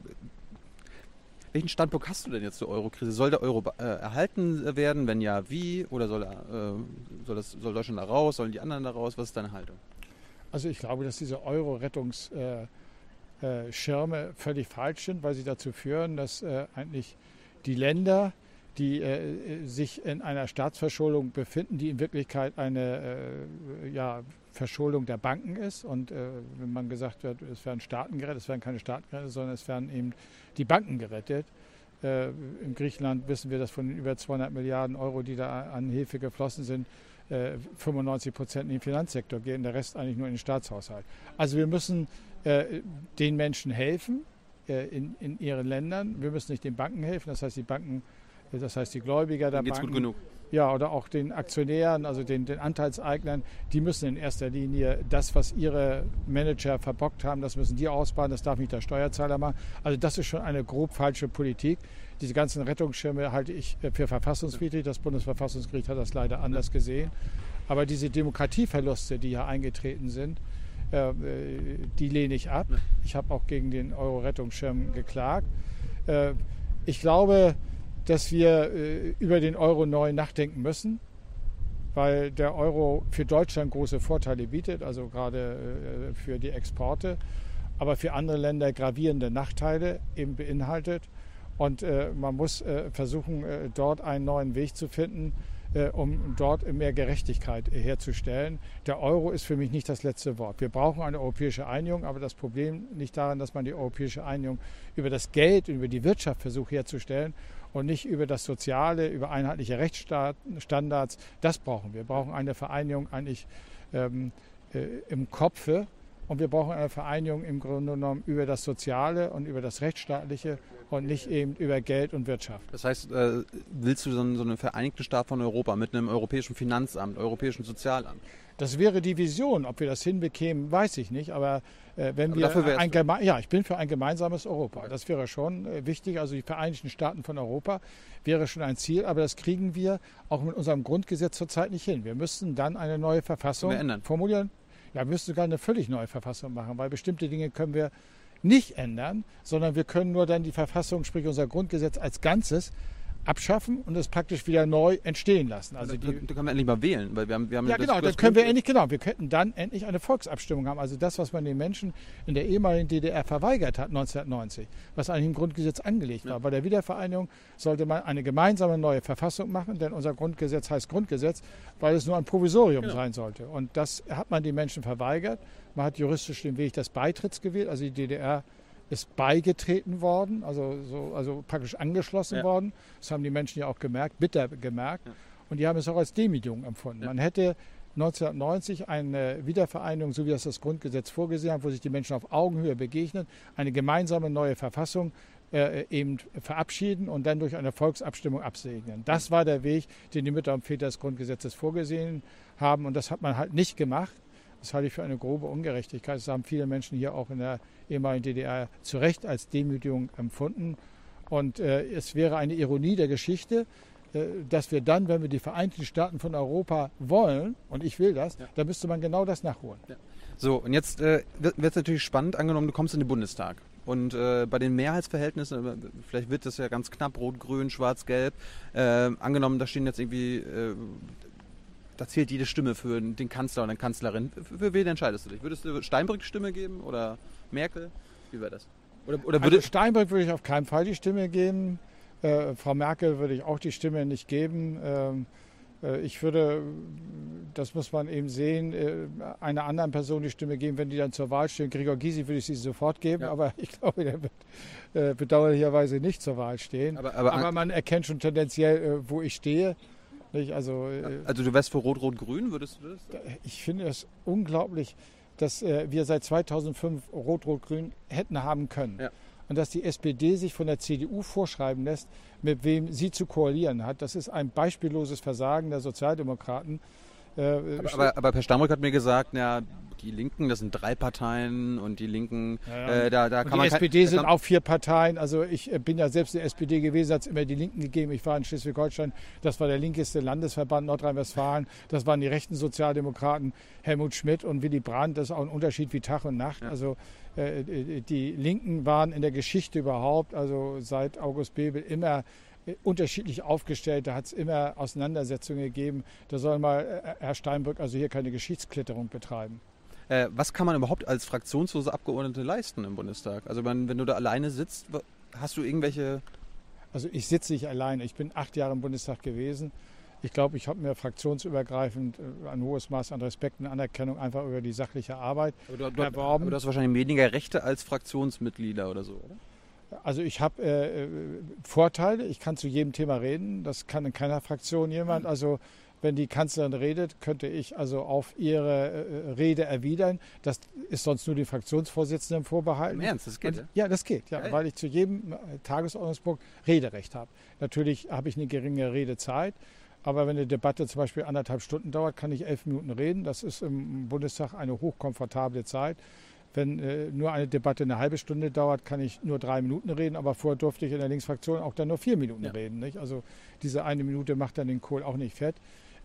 S1: welchen Standpunkt hast du denn jetzt zur Euro-Krise? Soll der Euro äh, erhalten werden? Wenn ja, wie? Oder soll, äh, soll, das, soll Deutschland da raus? Sollen die anderen da raus? Was ist deine Haltung?
S2: Also ich glaube, dass diese Euro-Rettungs- äh, Schirme völlig falsch sind, weil sie dazu führen, dass äh, eigentlich die Länder, die äh, sich in einer Staatsverschuldung befinden, die in Wirklichkeit eine ja, Verschuldung der Banken ist. Und wenn man gesagt wird, es werden Staaten gerettet, es werden keine Staaten gerettet, sondern es werden eben die Banken gerettet. in Griechenland wissen wir, dass von den über 200 Milliarden Euro, die da an Hilfe geflossen sind, 95 Prozent in den Finanzsektor gehen, der Rest eigentlich nur in den Staatshaushalt. Also wir müssen äh, den Menschen helfen äh, in, in ihren Ländern. Wir müssen nicht den Banken helfen, das heißt die Banken, äh, das heißt die Gläubiger der
S1: Banken.
S2: Gut
S1: genug.
S2: Ja, oder auch den Aktionären, also den, den Anteilseignern, die müssen in erster Linie das, was ihre Manager verbockt haben, das müssen die ausbauen, das darf nicht der Steuerzahler machen. Also das ist schon eine grob falsche Politik. Diese ganzen Rettungsschirme halte ich für verfassungswidrig. Das Bundesverfassungsgericht hat das leider anders gesehen. Aber diese Demokratieverluste, die hier eingetreten sind, äh, die lehne ich ab. Ich habe auch gegen den Euro-Rettungsschirm geklagt. Äh, ich glaube, dass wir äh, über den Euro neu nachdenken müssen, weil der Euro für Deutschland große Vorteile bietet, also gerade für die Exporte, aber für andere Länder gravierende Nachteile eben beinhaltet. Und man muss versuchen, dort einen neuen Weg zu finden, äh, um dort mehr Gerechtigkeit herzustellen. Der Euro ist für mich nicht das letzte Wort. Wir brauchen eine europäische Einigung, aber das Problem liegt daran, dass man die europäische Einigung über das Geld, über die Wirtschaft versucht herzustellen und nicht über das Soziale, über einheitliche Rechtsstandards. Das brauchen wir. Wir brauchen eine Vereinigung eigentlich ähm, äh, im Kopfe und wir brauchen eine Vereinigung im Grunde genommen über das Soziale und über das Rechtsstaatliche und nicht eben über Geld und Wirtschaft.
S1: Das heißt, äh, willst du so einen, so einen vereinigten Staat von Europa mit einem europäischen Finanzamt, europäischen Sozialamt?
S2: Das wäre die Vision. Ob wir das hinbekämen, weiß ich nicht. Aber äh, wenn Aber wir ein Geme ja, ich bin für ein gemeinsames Europa. Das wäre schon äh, wichtig. Also die Vereinigten Staaten von Europa wäre schon ein Ziel. Aber das kriegen wir auch mit unserem Grundgesetz zurzeit nicht hin. Wir müssten dann eine neue Verfassung formulieren. Ja, wir müssten sogar eine völlig neue Verfassung machen, weil bestimmte Dinge können wir nicht ändern, sondern wir können nur dann die Verfassung, sprich unser Grundgesetz als Ganzes, abschaffen und es praktisch wieder neu entstehen lassen.
S1: Also die, da können wir endlich mal wählen, weil wir haben, wir haben
S2: ja, genau, dann können wir endlich genau, wir könnten dann endlich eine Volksabstimmung haben. Also das, was man den Menschen in der ehemaligen DDR verweigert hat 1990, was eigentlich im Grundgesetz angelegt ja. war. Bei der Wiedervereinigung sollte man eine gemeinsame neue Verfassung machen, denn unser Grundgesetz heißt Grundgesetz, weil es nur ein Provisorium genau. sein sollte. Und das hat man den Menschen verweigert. Man hat juristisch den Weg des Beitritts gewählt, also die DDR ist beigetreten worden, also, so, also praktisch angeschlossen ja. worden. Das haben die Menschen ja auch gemerkt, bitter gemerkt. Ja. Und die haben es auch als Demütigung empfunden. Ja. Man hätte 1990 eine Wiedervereinigung, so wie das das Grundgesetz vorgesehen hat, wo sich die Menschen auf Augenhöhe begegnen, eine gemeinsame neue Verfassung äh, eben verabschieden und dann durch eine Volksabstimmung absegnen. Das war der Weg, den die Mütter und Väter des Grundgesetzes vorgesehen haben und das hat man halt nicht gemacht. Das halte ich für eine grobe Ungerechtigkeit. Das haben viele Menschen hier auch in der ehemaligen DDR zu Recht als Demütigung empfunden. Und äh, es wäre eine Ironie der Geschichte, äh, dass wir dann, wenn wir die Vereinigten Staaten von Europa wollen, und ich will das, ja. dann müsste man genau das nachholen. Ja.
S1: So, und jetzt äh, wird es natürlich spannend, angenommen, du kommst in den Bundestag. Und äh, bei den Mehrheitsverhältnissen, äh, vielleicht wird das ja ganz knapp, rot, grün, schwarz, gelb. Äh, angenommen, da stehen jetzt irgendwie äh, da zählt jede Stimme für den Kanzler und eine Kanzlerin. Für, für wen entscheidest du dich? Würdest du Steinbrück Stimme geben oder Merkel? Wie wäre das?
S2: Oder, oder würde also Steinbrück würde ich auf keinen Fall die Stimme geben. Äh, Frau Merkel würde ich auch die Stimme nicht geben. Ähm, äh, ich würde, das muss man eben sehen, äh, einer anderen Person die Stimme geben, wenn die dann zur Wahl stehen. Gregor Gysi würde ich sie sofort geben, ja. aber ich glaube, der wird äh, bedauerlicherweise nicht zur Wahl stehen. Aber, aber, aber man erkennt schon tendenziell, äh, wo ich stehe.
S1: Nicht? Also, äh, also du wärst für Rot-Rot-Grün, würdest du das?
S2: Ich finde es unglaublich, dass äh, wir seit 2005 Rot-Rot-Grün hätten haben können. Ja. Und dass die SPD sich von der CDU vorschreiben lässt, mit wem sie zu koalieren hat. Das ist ein beispielloses Versagen der Sozialdemokraten.
S1: Äh, aber, aber, aber, Per Stammrück hat mir gesagt, ja, die Linken, das sind drei Parteien und die Linken,
S2: ja, ja. Äh, da, da kann die man. Die SPD sind auch vier Parteien. Also ich äh, bin ja selbst in der SPD gewesen, hat es immer die Linken gegeben. Ich war in Schleswig-Holstein, das war der linkeste Landesverband Nordrhein-Westfalen. Das waren die rechten Sozialdemokraten, Helmut Schmidt und Willy Brandt. Das ist auch ein Unterschied wie Tag und Nacht. Ja. Also äh, äh, die Linken waren in der Geschichte überhaupt, also seit August Bebel immer unterschiedlich aufgestellt. Da hat es immer Auseinandersetzungen gegeben. Da soll mal Herr Steinbrück also hier keine Geschichtsklitterung betreiben.
S1: Äh, was kann man überhaupt als fraktionslose Abgeordnete leisten im Bundestag? Also wenn, wenn du da alleine sitzt, hast du irgendwelche...
S2: Also ich sitze nicht alleine. Ich bin acht Jahre im Bundestag gewesen. Ich glaube, ich habe mir fraktionsübergreifend äh, ein hohes Maß an Respekt und Anerkennung einfach über die sachliche Arbeit
S1: aber du, erworben. Aber du hast wahrscheinlich weniger Rechte als Fraktionsmitglieder oder so, oder?
S2: Also ich habe äh, äh, Vorteile. Ich kann zu jedem Thema reden. Das kann in keiner Fraktion jemand. Also wenn die Kanzlerin redet, könnte ich also auf ihre äh, Rede erwidern. Das ist sonst nur die Fraktionsvorsitzenden vorbehalten.
S1: Im Ernst, das geht?
S2: Und, ja, das geht, ja, weil ich zu jedem äh, Tagesordnungspunkt Rederecht habe. Natürlich habe ich eine geringe Redezeit. Aber wenn eine Debatte zum Beispiel anderthalb Stunden dauert, kann ich elf Minuten reden. Das ist im Bundestag eine hochkomfortable Zeit. Wenn äh, nur eine Debatte eine halbe Stunde dauert, kann ich nur drei Minuten reden, aber vorher durfte ich in der Linksfraktion auch dann nur vier Minuten ja. reden. Nicht? Also diese eine Minute macht dann den Kohl auch nicht fett.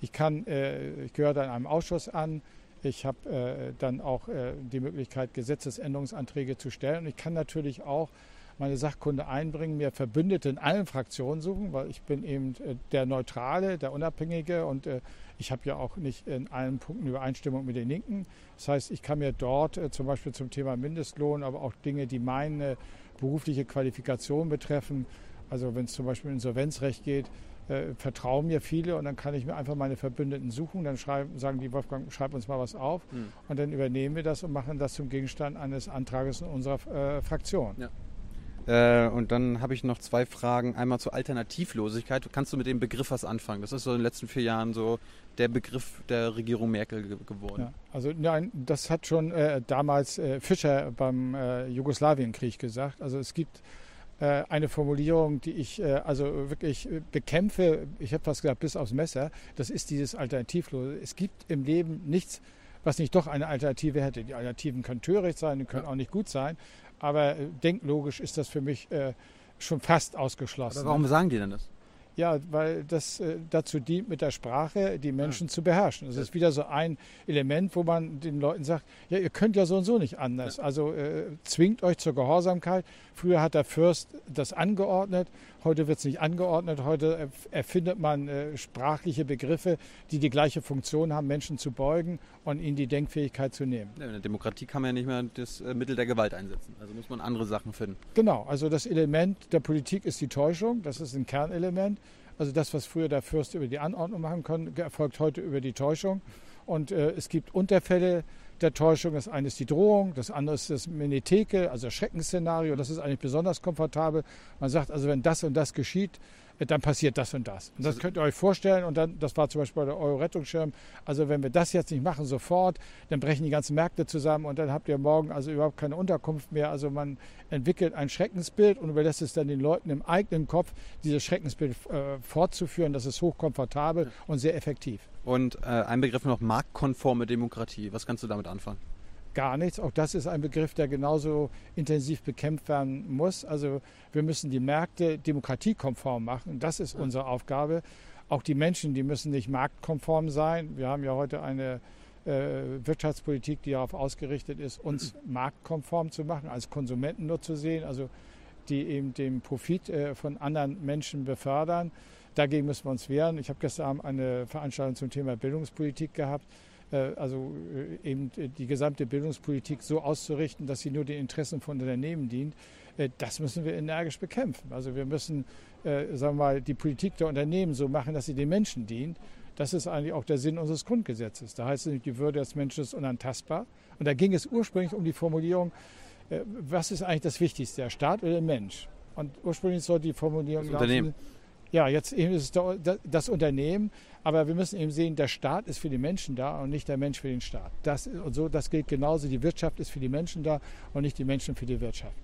S2: Ich kann, äh, ich gehöre dann einem Ausschuss an. Ich habe äh, dann auch äh, die Möglichkeit, Gesetzesänderungsanträge zu stellen. Und ich kann natürlich auch meine Sachkunde einbringen, mir Verbündete in allen Fraktionen suchen, weil ich bin eben äh, der Neutrale, der Unabhängige und äh, ich habe ja auch nicht in allen Punkten Übereinstimmung mit den Linken. Das heißt, ich kann mir dort äh, zum Beispiel zum Thema Mindestlohn, aber auch Dinge, die meine berufliche Qualifikation betreffen, also wenn es zum Beispiel um Insolvenzrecht geht, äh, vertrauen mir viele und dann kann ich mir einfach meine Verbündeten suchen. Dann schreiben, sagen die Wolfgang, schreib uns mal was auf mhm. und dann übernehmen wir das und machen das zum Gegenstand eines Antrages in unserer äh, Fraktion. Ja.
S1: Äh, und dann habe ich noch zwei Fragen. Einmal zur Alternativlosigkeit. Kannst du mit dem Begriff was anfangen? Das ist so in den letzten vier Jahren so der Begriff der Regierung Merkel ge geworden. Ja,
S2: also nein, das hat schon äh, damals äh, Fischer beim äh, Jugoslawienkrieg gesagt. Also es gibt äh, eine Formulierung, die ich äh, also wirklich bekämpfe, ich habe fast gesagt, bis aufs Messer, das ist dieses Alternativlose. Es gibt im Leben nichts, was nicht doch eine Alternative hätte. Die Alternativen können töricht sein, die können ja. auch nicht gut sein, aber äh, denklogisch ist das für mich schon fast ausgeschlossen.
S1: Aber warum sagen die denn das?
S2: Ja, weil das äh, dazu dient, mit der Sprache die Menschen ja. zu beherrschen. Das ist wieder so ein Element, wo man den Leuten sagt, ja, ihr könnt ja so und so nicht anders. Ja. Also äh, zwingt euch zur Gehorsamkeit. Früher hat der Fürst das angeordnet. Heute wird es nicht angeordnet, heute erfindet man äh, sprachliche Begriffe, die die gleiche Funktion haben, Menschen zu beugen und ihnen die Denkfähigkeit zu nehmen.
S1: Ja, in der Demokratie kann man ja nicht mehr das äh, Mittel der Gewalt einsetzen. Also muss man andere Sachen finden.
S2: Genau, also das Element der Politik ist die Täuschung, das ist ein Kernelement. Also das, was früher der Fürst über die Anordnung machen konnte, erfolgt heute über die Täuschung. Und äh, es gibt Unterfälle der Täuschung. Das eine ist die Drohung, das andere ist das Menetheke, also Schreckensszenario. Das ist eigentlich besonders komfortabel. Man sagt also, wenn das und das geschieht, dann passiert das und das. Und das könnt ihr euch vorstellen. Und dann, das war zum Beispiel der Euro-Rettungsschirm. Also wenn wir das jetzt nicht machen sofort, dann brechen die ganzen Märkte zusammen und dann habt ihr morgen also überhaupt keine Unterkunft mehr. Also man entwickelt ein Schreckensbild und überlässt es dann den Leuten im eigenen Kopf, dieses Schreckensbild äh, fortzuführen. Das ist hochkomfortabel und sehr effektiv.
S1: Und äh, ein Begriff noch marktkonforme Demokratie. Was kannst du damit anfangen?
S2: Gar nichts. Auch das ist ein Begriff, der genauso intensiv bekämpft werden muss. Also wir müssen die Märkte demokratiekonform machen. Das ist unsere Aufgabe. Auch die Menschen, die müssen nicht marktkonform sein. Wir haben ja heute eine äh, Wirtschaftspolitik, die darauf ausgerichtet ist, uns marktkonform zu machen, als Konsumenten nur zu sehen, also die eben den Profit äh, von anderen Menschen befördern. Dagegen müssen wir uns wehren. Ich habe gestern Abend eine Veranstaltung zum Thema Bildungspolitik gehabt. Äh, also äh, eben die gesamte Bildungspolitik so auszurichten, dass sie nur den Interessen von Unternehmen dient, äh, das müssen wir energisch bekämpfen. Also wir müssen, sagen wir mal, die Politik der Unternehmen so machen, dass sie den Menschen dient. Das ist eigentlich auch der Sinn unseres Grundgesetzes. Da heißt es nicht, die Würde des Menschen ist unantastbar. Und da ging es ursprünglich um die Formulierung, was ist eigentlich das Wichtigste, der Staat oder der Mensch? Und ursprünglich sollte die Formulierung
S1: das Unternehmen.
S2: Ja, jetzt ist es das Unternehmen, aber wir müssen eben sehen, der Staat ist für die Menschen da und nicht der Mensch für den Staat. Das, und so, das gilt genauso. Die Wirtschaft ist für die Menschen da und nicht die Menschen für die Wirtschaft.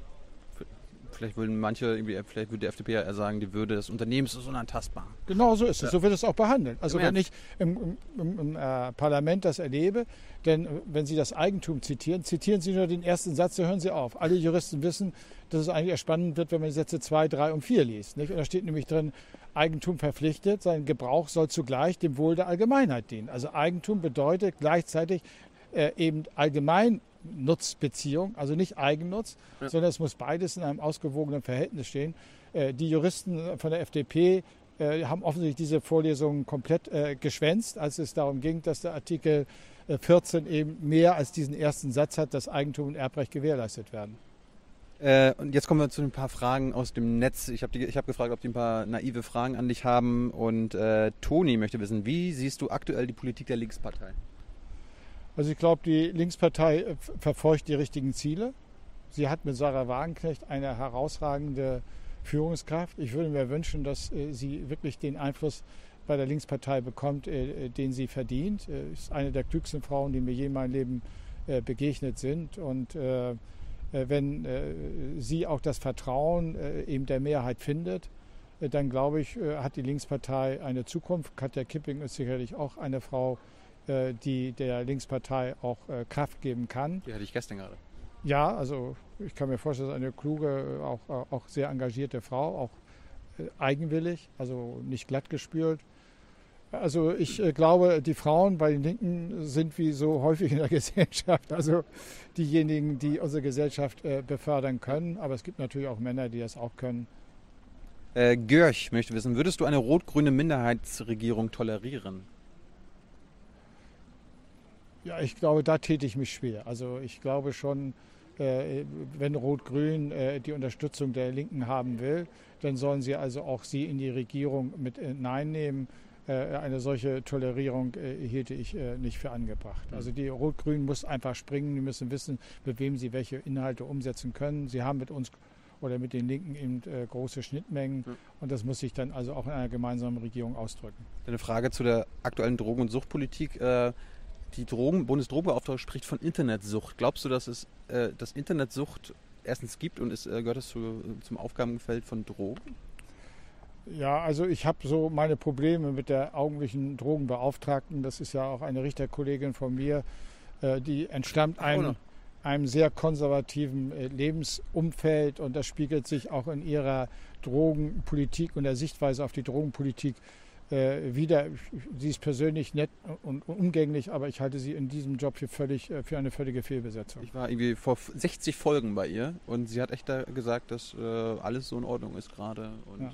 S1: Vielleicht würden manche, vielleicht würde die FDP ja eher sagen, die Würde des Unternehmens ist unantastbar.
S2: Genau so ist es. So wird es auch behandelt. Also wenn ich im, im, im äh, Parlament das erlebe, denn äh, wenn Sie das Eigentum zitieren, zitieren Sie nur den ersten Satz, da hören Sie auf. Alle Juristen wissen, dass es eigentlich erst spannend wird, wenn man die Sätze 2, 3 und 4 liest. Nicht? Und da steht nämlich drin, Eigentum verpflichtet, sein Gebrauch soll zugleich dem Wohl der Allgemeinheit dienen. Also Eigentum bedeutet gleichzeitig äh, eben allgemein Nutzbeziehung, also nicht Eigennutz, ja. sondern es muss beides in einem ausgewogenen Verhältnis stehen. Äh, die Juristen von der FDP äh, haben offensichtlich diese Vorlesungen komplett äh, geschwänzt, als es darum ging, dass der Artikel 14 eben mehr als diesen ersten Satz hat, dass Eigentum und Erbrecht gewährleistet werden.
S1: Äh, und jetzt kommen wir zu ein paar Fragen aus dem Netz. Ich habe hab gefragt, ob die ein paar naive Fragen an dich haben. Und äh, Toni möchte wissen, wie siehst du aktuell die Politik der Linkspartei?
S2: Also ich glaube, die Linkspartei äh, verfolgt die richtigen Ziele. Sie hat mit Sarah Wagenknecht eine herausragende Führungskraft. Ich würde mir wünschen, dass äh, sie wirklich den Einfluss bei der Linkspartei bekommt, äh, den sie verdient. Ist eine der klügsten Frauen, die mir je in meinem Leben begegnet sind. Und wenn sie auch das Vertrauen eben der Mehrheit findet, dann glaube ich, hat die Linkspartei eine Zukunft. Katja Kipping ist sicherlich auch eine Frau, die der Linkspartei auch äh, Kraft geben kann.
S1: Die hatte ich gestern gerade.
S2: Ja, also ich kann mir vorstellen, eine kluge, auch, auch sehr engagierte Frau, auch äh, eigenwillig, also nicht glatt gespült. Also ich glaube, die Frauen bei den Linken sind wie so häufig in der Gesellschaft, also diejenigen, die unsere Gesellschaft befördern können. Aber es gibt natürlich auch Männer, die das auch können.
S1: Äh, Görch möchte wissen, würdest du eine rot-grüne Minderheitsregierung tolerieren?
S2: Ja, ich glaube, da täte ich mich schwer. Also ich glaube schon, äh, wenn Rot-Grün äh, die Unterstützung der Linken haben will, dann sollen sie also auch sie in die Regierung mit hineinnehmen. Äh, eine solche Tolerierung hielte ich nicht für angebracht. Also die Rot-Grün muss einfach springen, die müssen wissen, mit wem sie welche Inhalte umsetzen können. Sie haben mit uns oder mit den Linken eben große Schnittmengen und das muss sich dann also auch in einer gemeinsamen Regierung ausdrücken.
S1: Eine Frage zu der aktuellen Drogen- und Suchtpolitik die Drogen, Bundesdrogenbeauftragte spricht von Internetsucht. Glaubst du, dass es äh, dass Internetsucht erstens gibt und ist, äh, gehört das zu, zum Aufgabenfeld von Drogen?
S2: Ja, also ich habe so meine Probleme mit der augenblicklichen Drogenbeauftragten. Das ist ja auch eine Richterkollegin von mir, äh, die entstammt einem, einem sehr konservativen äh, Lebensumfeld und das spiegelt sich auch in ihrer Drogenpolitik und der Sichtweise auf die Drogenpolitik äh, wieder. Sie ist persönlich nett und umgänglich, aber ich halte sie in diesem Job für, völlig, äh, für eine völlige Fehlbesetzung.
S1: Ich war irgendwie vor 60 Folgen bei ihr und sie hat echt da gesagt, dass äh, alles so in Ordnung ist gerade.
S2: Ja.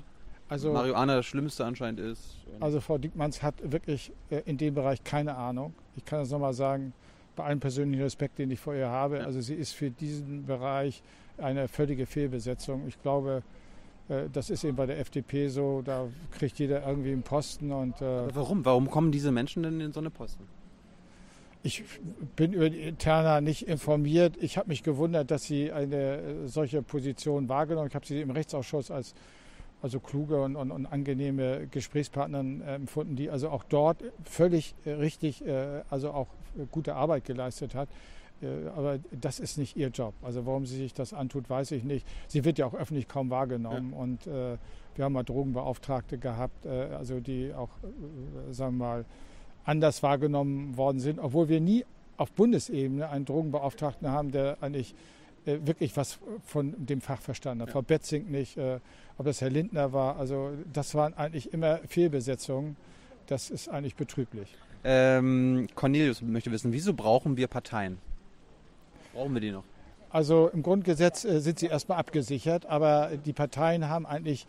S1: also, Marihuana das Schlimmste anscheinend ist.
S2: Also Frau Dickmanns hat wirklich äh, in dem Bereich keine Ahnung. Ich kann das nochmal sagen, bei allem persönlichen Respekt, den ich vor ihr habe. Ja. Also sie ist für diesen Bereich eine völlige Fehlbesetzung. Ich glaube, äh, das ist eben bei der FDP so, da kriegt jeder irgendwie einen Posten. Und,
S1: äh warum? Warum kommen diese Menschen denn in so eine Posten?
S2: Ich bin über die Interna nicht informiert. Ich habe mich gewundert, dass sie eine äh, solche Position wahrgenommen. Ich habe sie im Rechtsausschuss als also kluge und, und, und angenehme Gesprächspartner äh, empfunden, die also auch dort völlig äh, richtig, äh, also auch gute Arbeit geleistet hat. Äh, aber das ist nicht ihr Job. Also warum sie sich das antut, weiß ich nicht. Sie wird ja auch öffentlich kaum wahrgenommen ja. und äh, wir haben mal Drogenbeauftragte gehabt, also die auch, sagen wir mal, anders wahrgenommen worden sind, obwohl wir nie auf Bundesebene einen Drogenbeauftragten haben, der eigentlich äh, wirklich was von dem Fach verstanden hat. Ja. Frau Betzing nicht, äh, ob das Herr Lindner war. Also das waren eigentlich immer Fehlbesetzungen. Das ist eigentlich betrüblich.
S1: Ähm, Cornelius möchte wissen, wieso brauchen wir Parteien? Brauchen wir die noch?
S2: Also im Grundgesetz äh, sind sie erstmal abgesichert, aber die Parteien haben eigentlich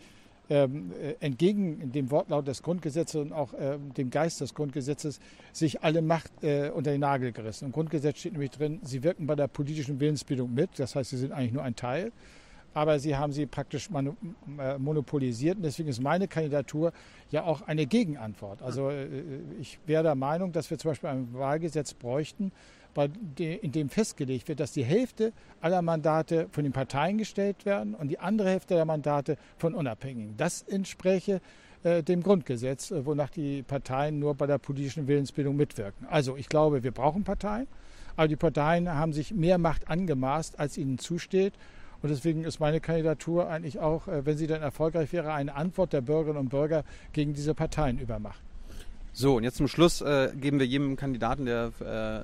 S2: ähm, äh, entgegen dem Wortlaut des Grundgesetzes und auch äh, dem Geist des Grundgesetzes sich alle Macht äh, unter den Nagel gerissen. Im Grundgesetz steht nämlich drin, sie wirken bei der politischen Willensbildung mit, das heißt, sie sind eigentlich nur ein Teil, aber sie haben sie praktisch äh, monopolisiert und deswegen ist meine Kandidatur ja auch eine Gegenantwort. Also äh, ich wäre der Meinung, dass wir zum Beispiel ein Wahlgesetz bräuchten, in dem festgelegt wird, dass die Hälfte aller Mandate von den Parteien gestellt werden und die andere Hälfte der Mandate von Unabhängigen. Das entspräche äh, dem Grundgesetz, äh, wonach die Parteien nur bei der politischen Willensbildung mitwirken. Also ich glaube, wir brauchen Parteien, aber die Parteien haben sich mehr Macht angemaßt, als ihnen zusteht. Und deswegen ist meine Kandidatur eigentlich auch, äh, wenn sie dann erfolgreich wäre, eine Antwort der Bürgerinnen und Bürger gegen diese Parteien übermacht.
S1: So, und jetzt zum Schluss äh, geben wir jedem Kandidaten, der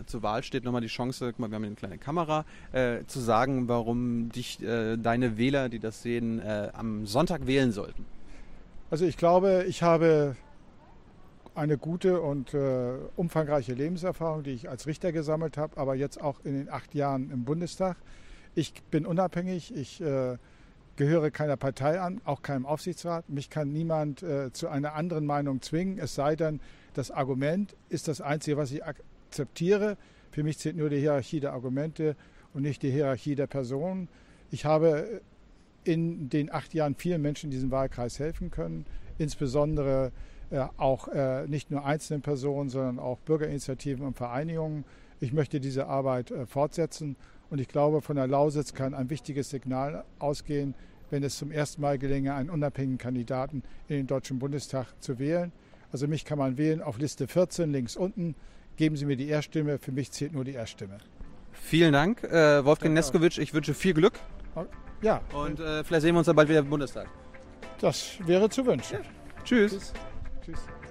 S1: äh, zur Wahl steht, nochmal die Chance, guck mal, wir haben eine kleine Kamera, äh, zu sagen, warum dich äh, deine Wähler, die das sehen, äh, am Sonntag wählen sollten.
S2: Also ich glaube, ich habe eine gute und äh, umfangreiche Lebenserfahrung, die ich als Richter gesammelt habe, aber jetzt auch in den acht Jahren im Bundestag. Ich bin unabhängig, ich gehöre keiner Partei an, auch keinem Aufsichtsrat. Mich kann niemand zu einer anderen Meinung zwingen, es sei denn, das Argument ist das Einzige, was ich akzeptiere. Für mich zählt nur die Hierarchie der Argumente und nicht die Hierarchie der Personen. Ich habe in den acht Jahren vielen Menschen in diesem Wahlkreis helfen können, insbesondere äh, auch äh, nicht nur einzelnen Personen, sondern auch Bürgerinitiativen und Vereinigungen. Ich möchte diese Arbeit äh, fortsetzen und ich glaube, von der Lausitz kann ein wichtiges Signal ausgehen, wenn es zum ersten Mal gelänge, einen unabhängigen Kandidaten in den Deutschen Bundestag zu wählen. Also mich kann man wählen auf Liste 14 links unten. Geben Sie mir die Erststimme. Für mich zählt nur die Erststimme.
S1: Vielen Dank, äh, Wolfgang Neskowitsch. Ich wünsche viel Glück.
S2: Ja.
S1: Und äh, vielleicht sehen wir uns dann bald wieder im Bundestag.
S2: Das wäre zu wünschen. Ja.
S1: Tschüss. Tschüss. Tschüss.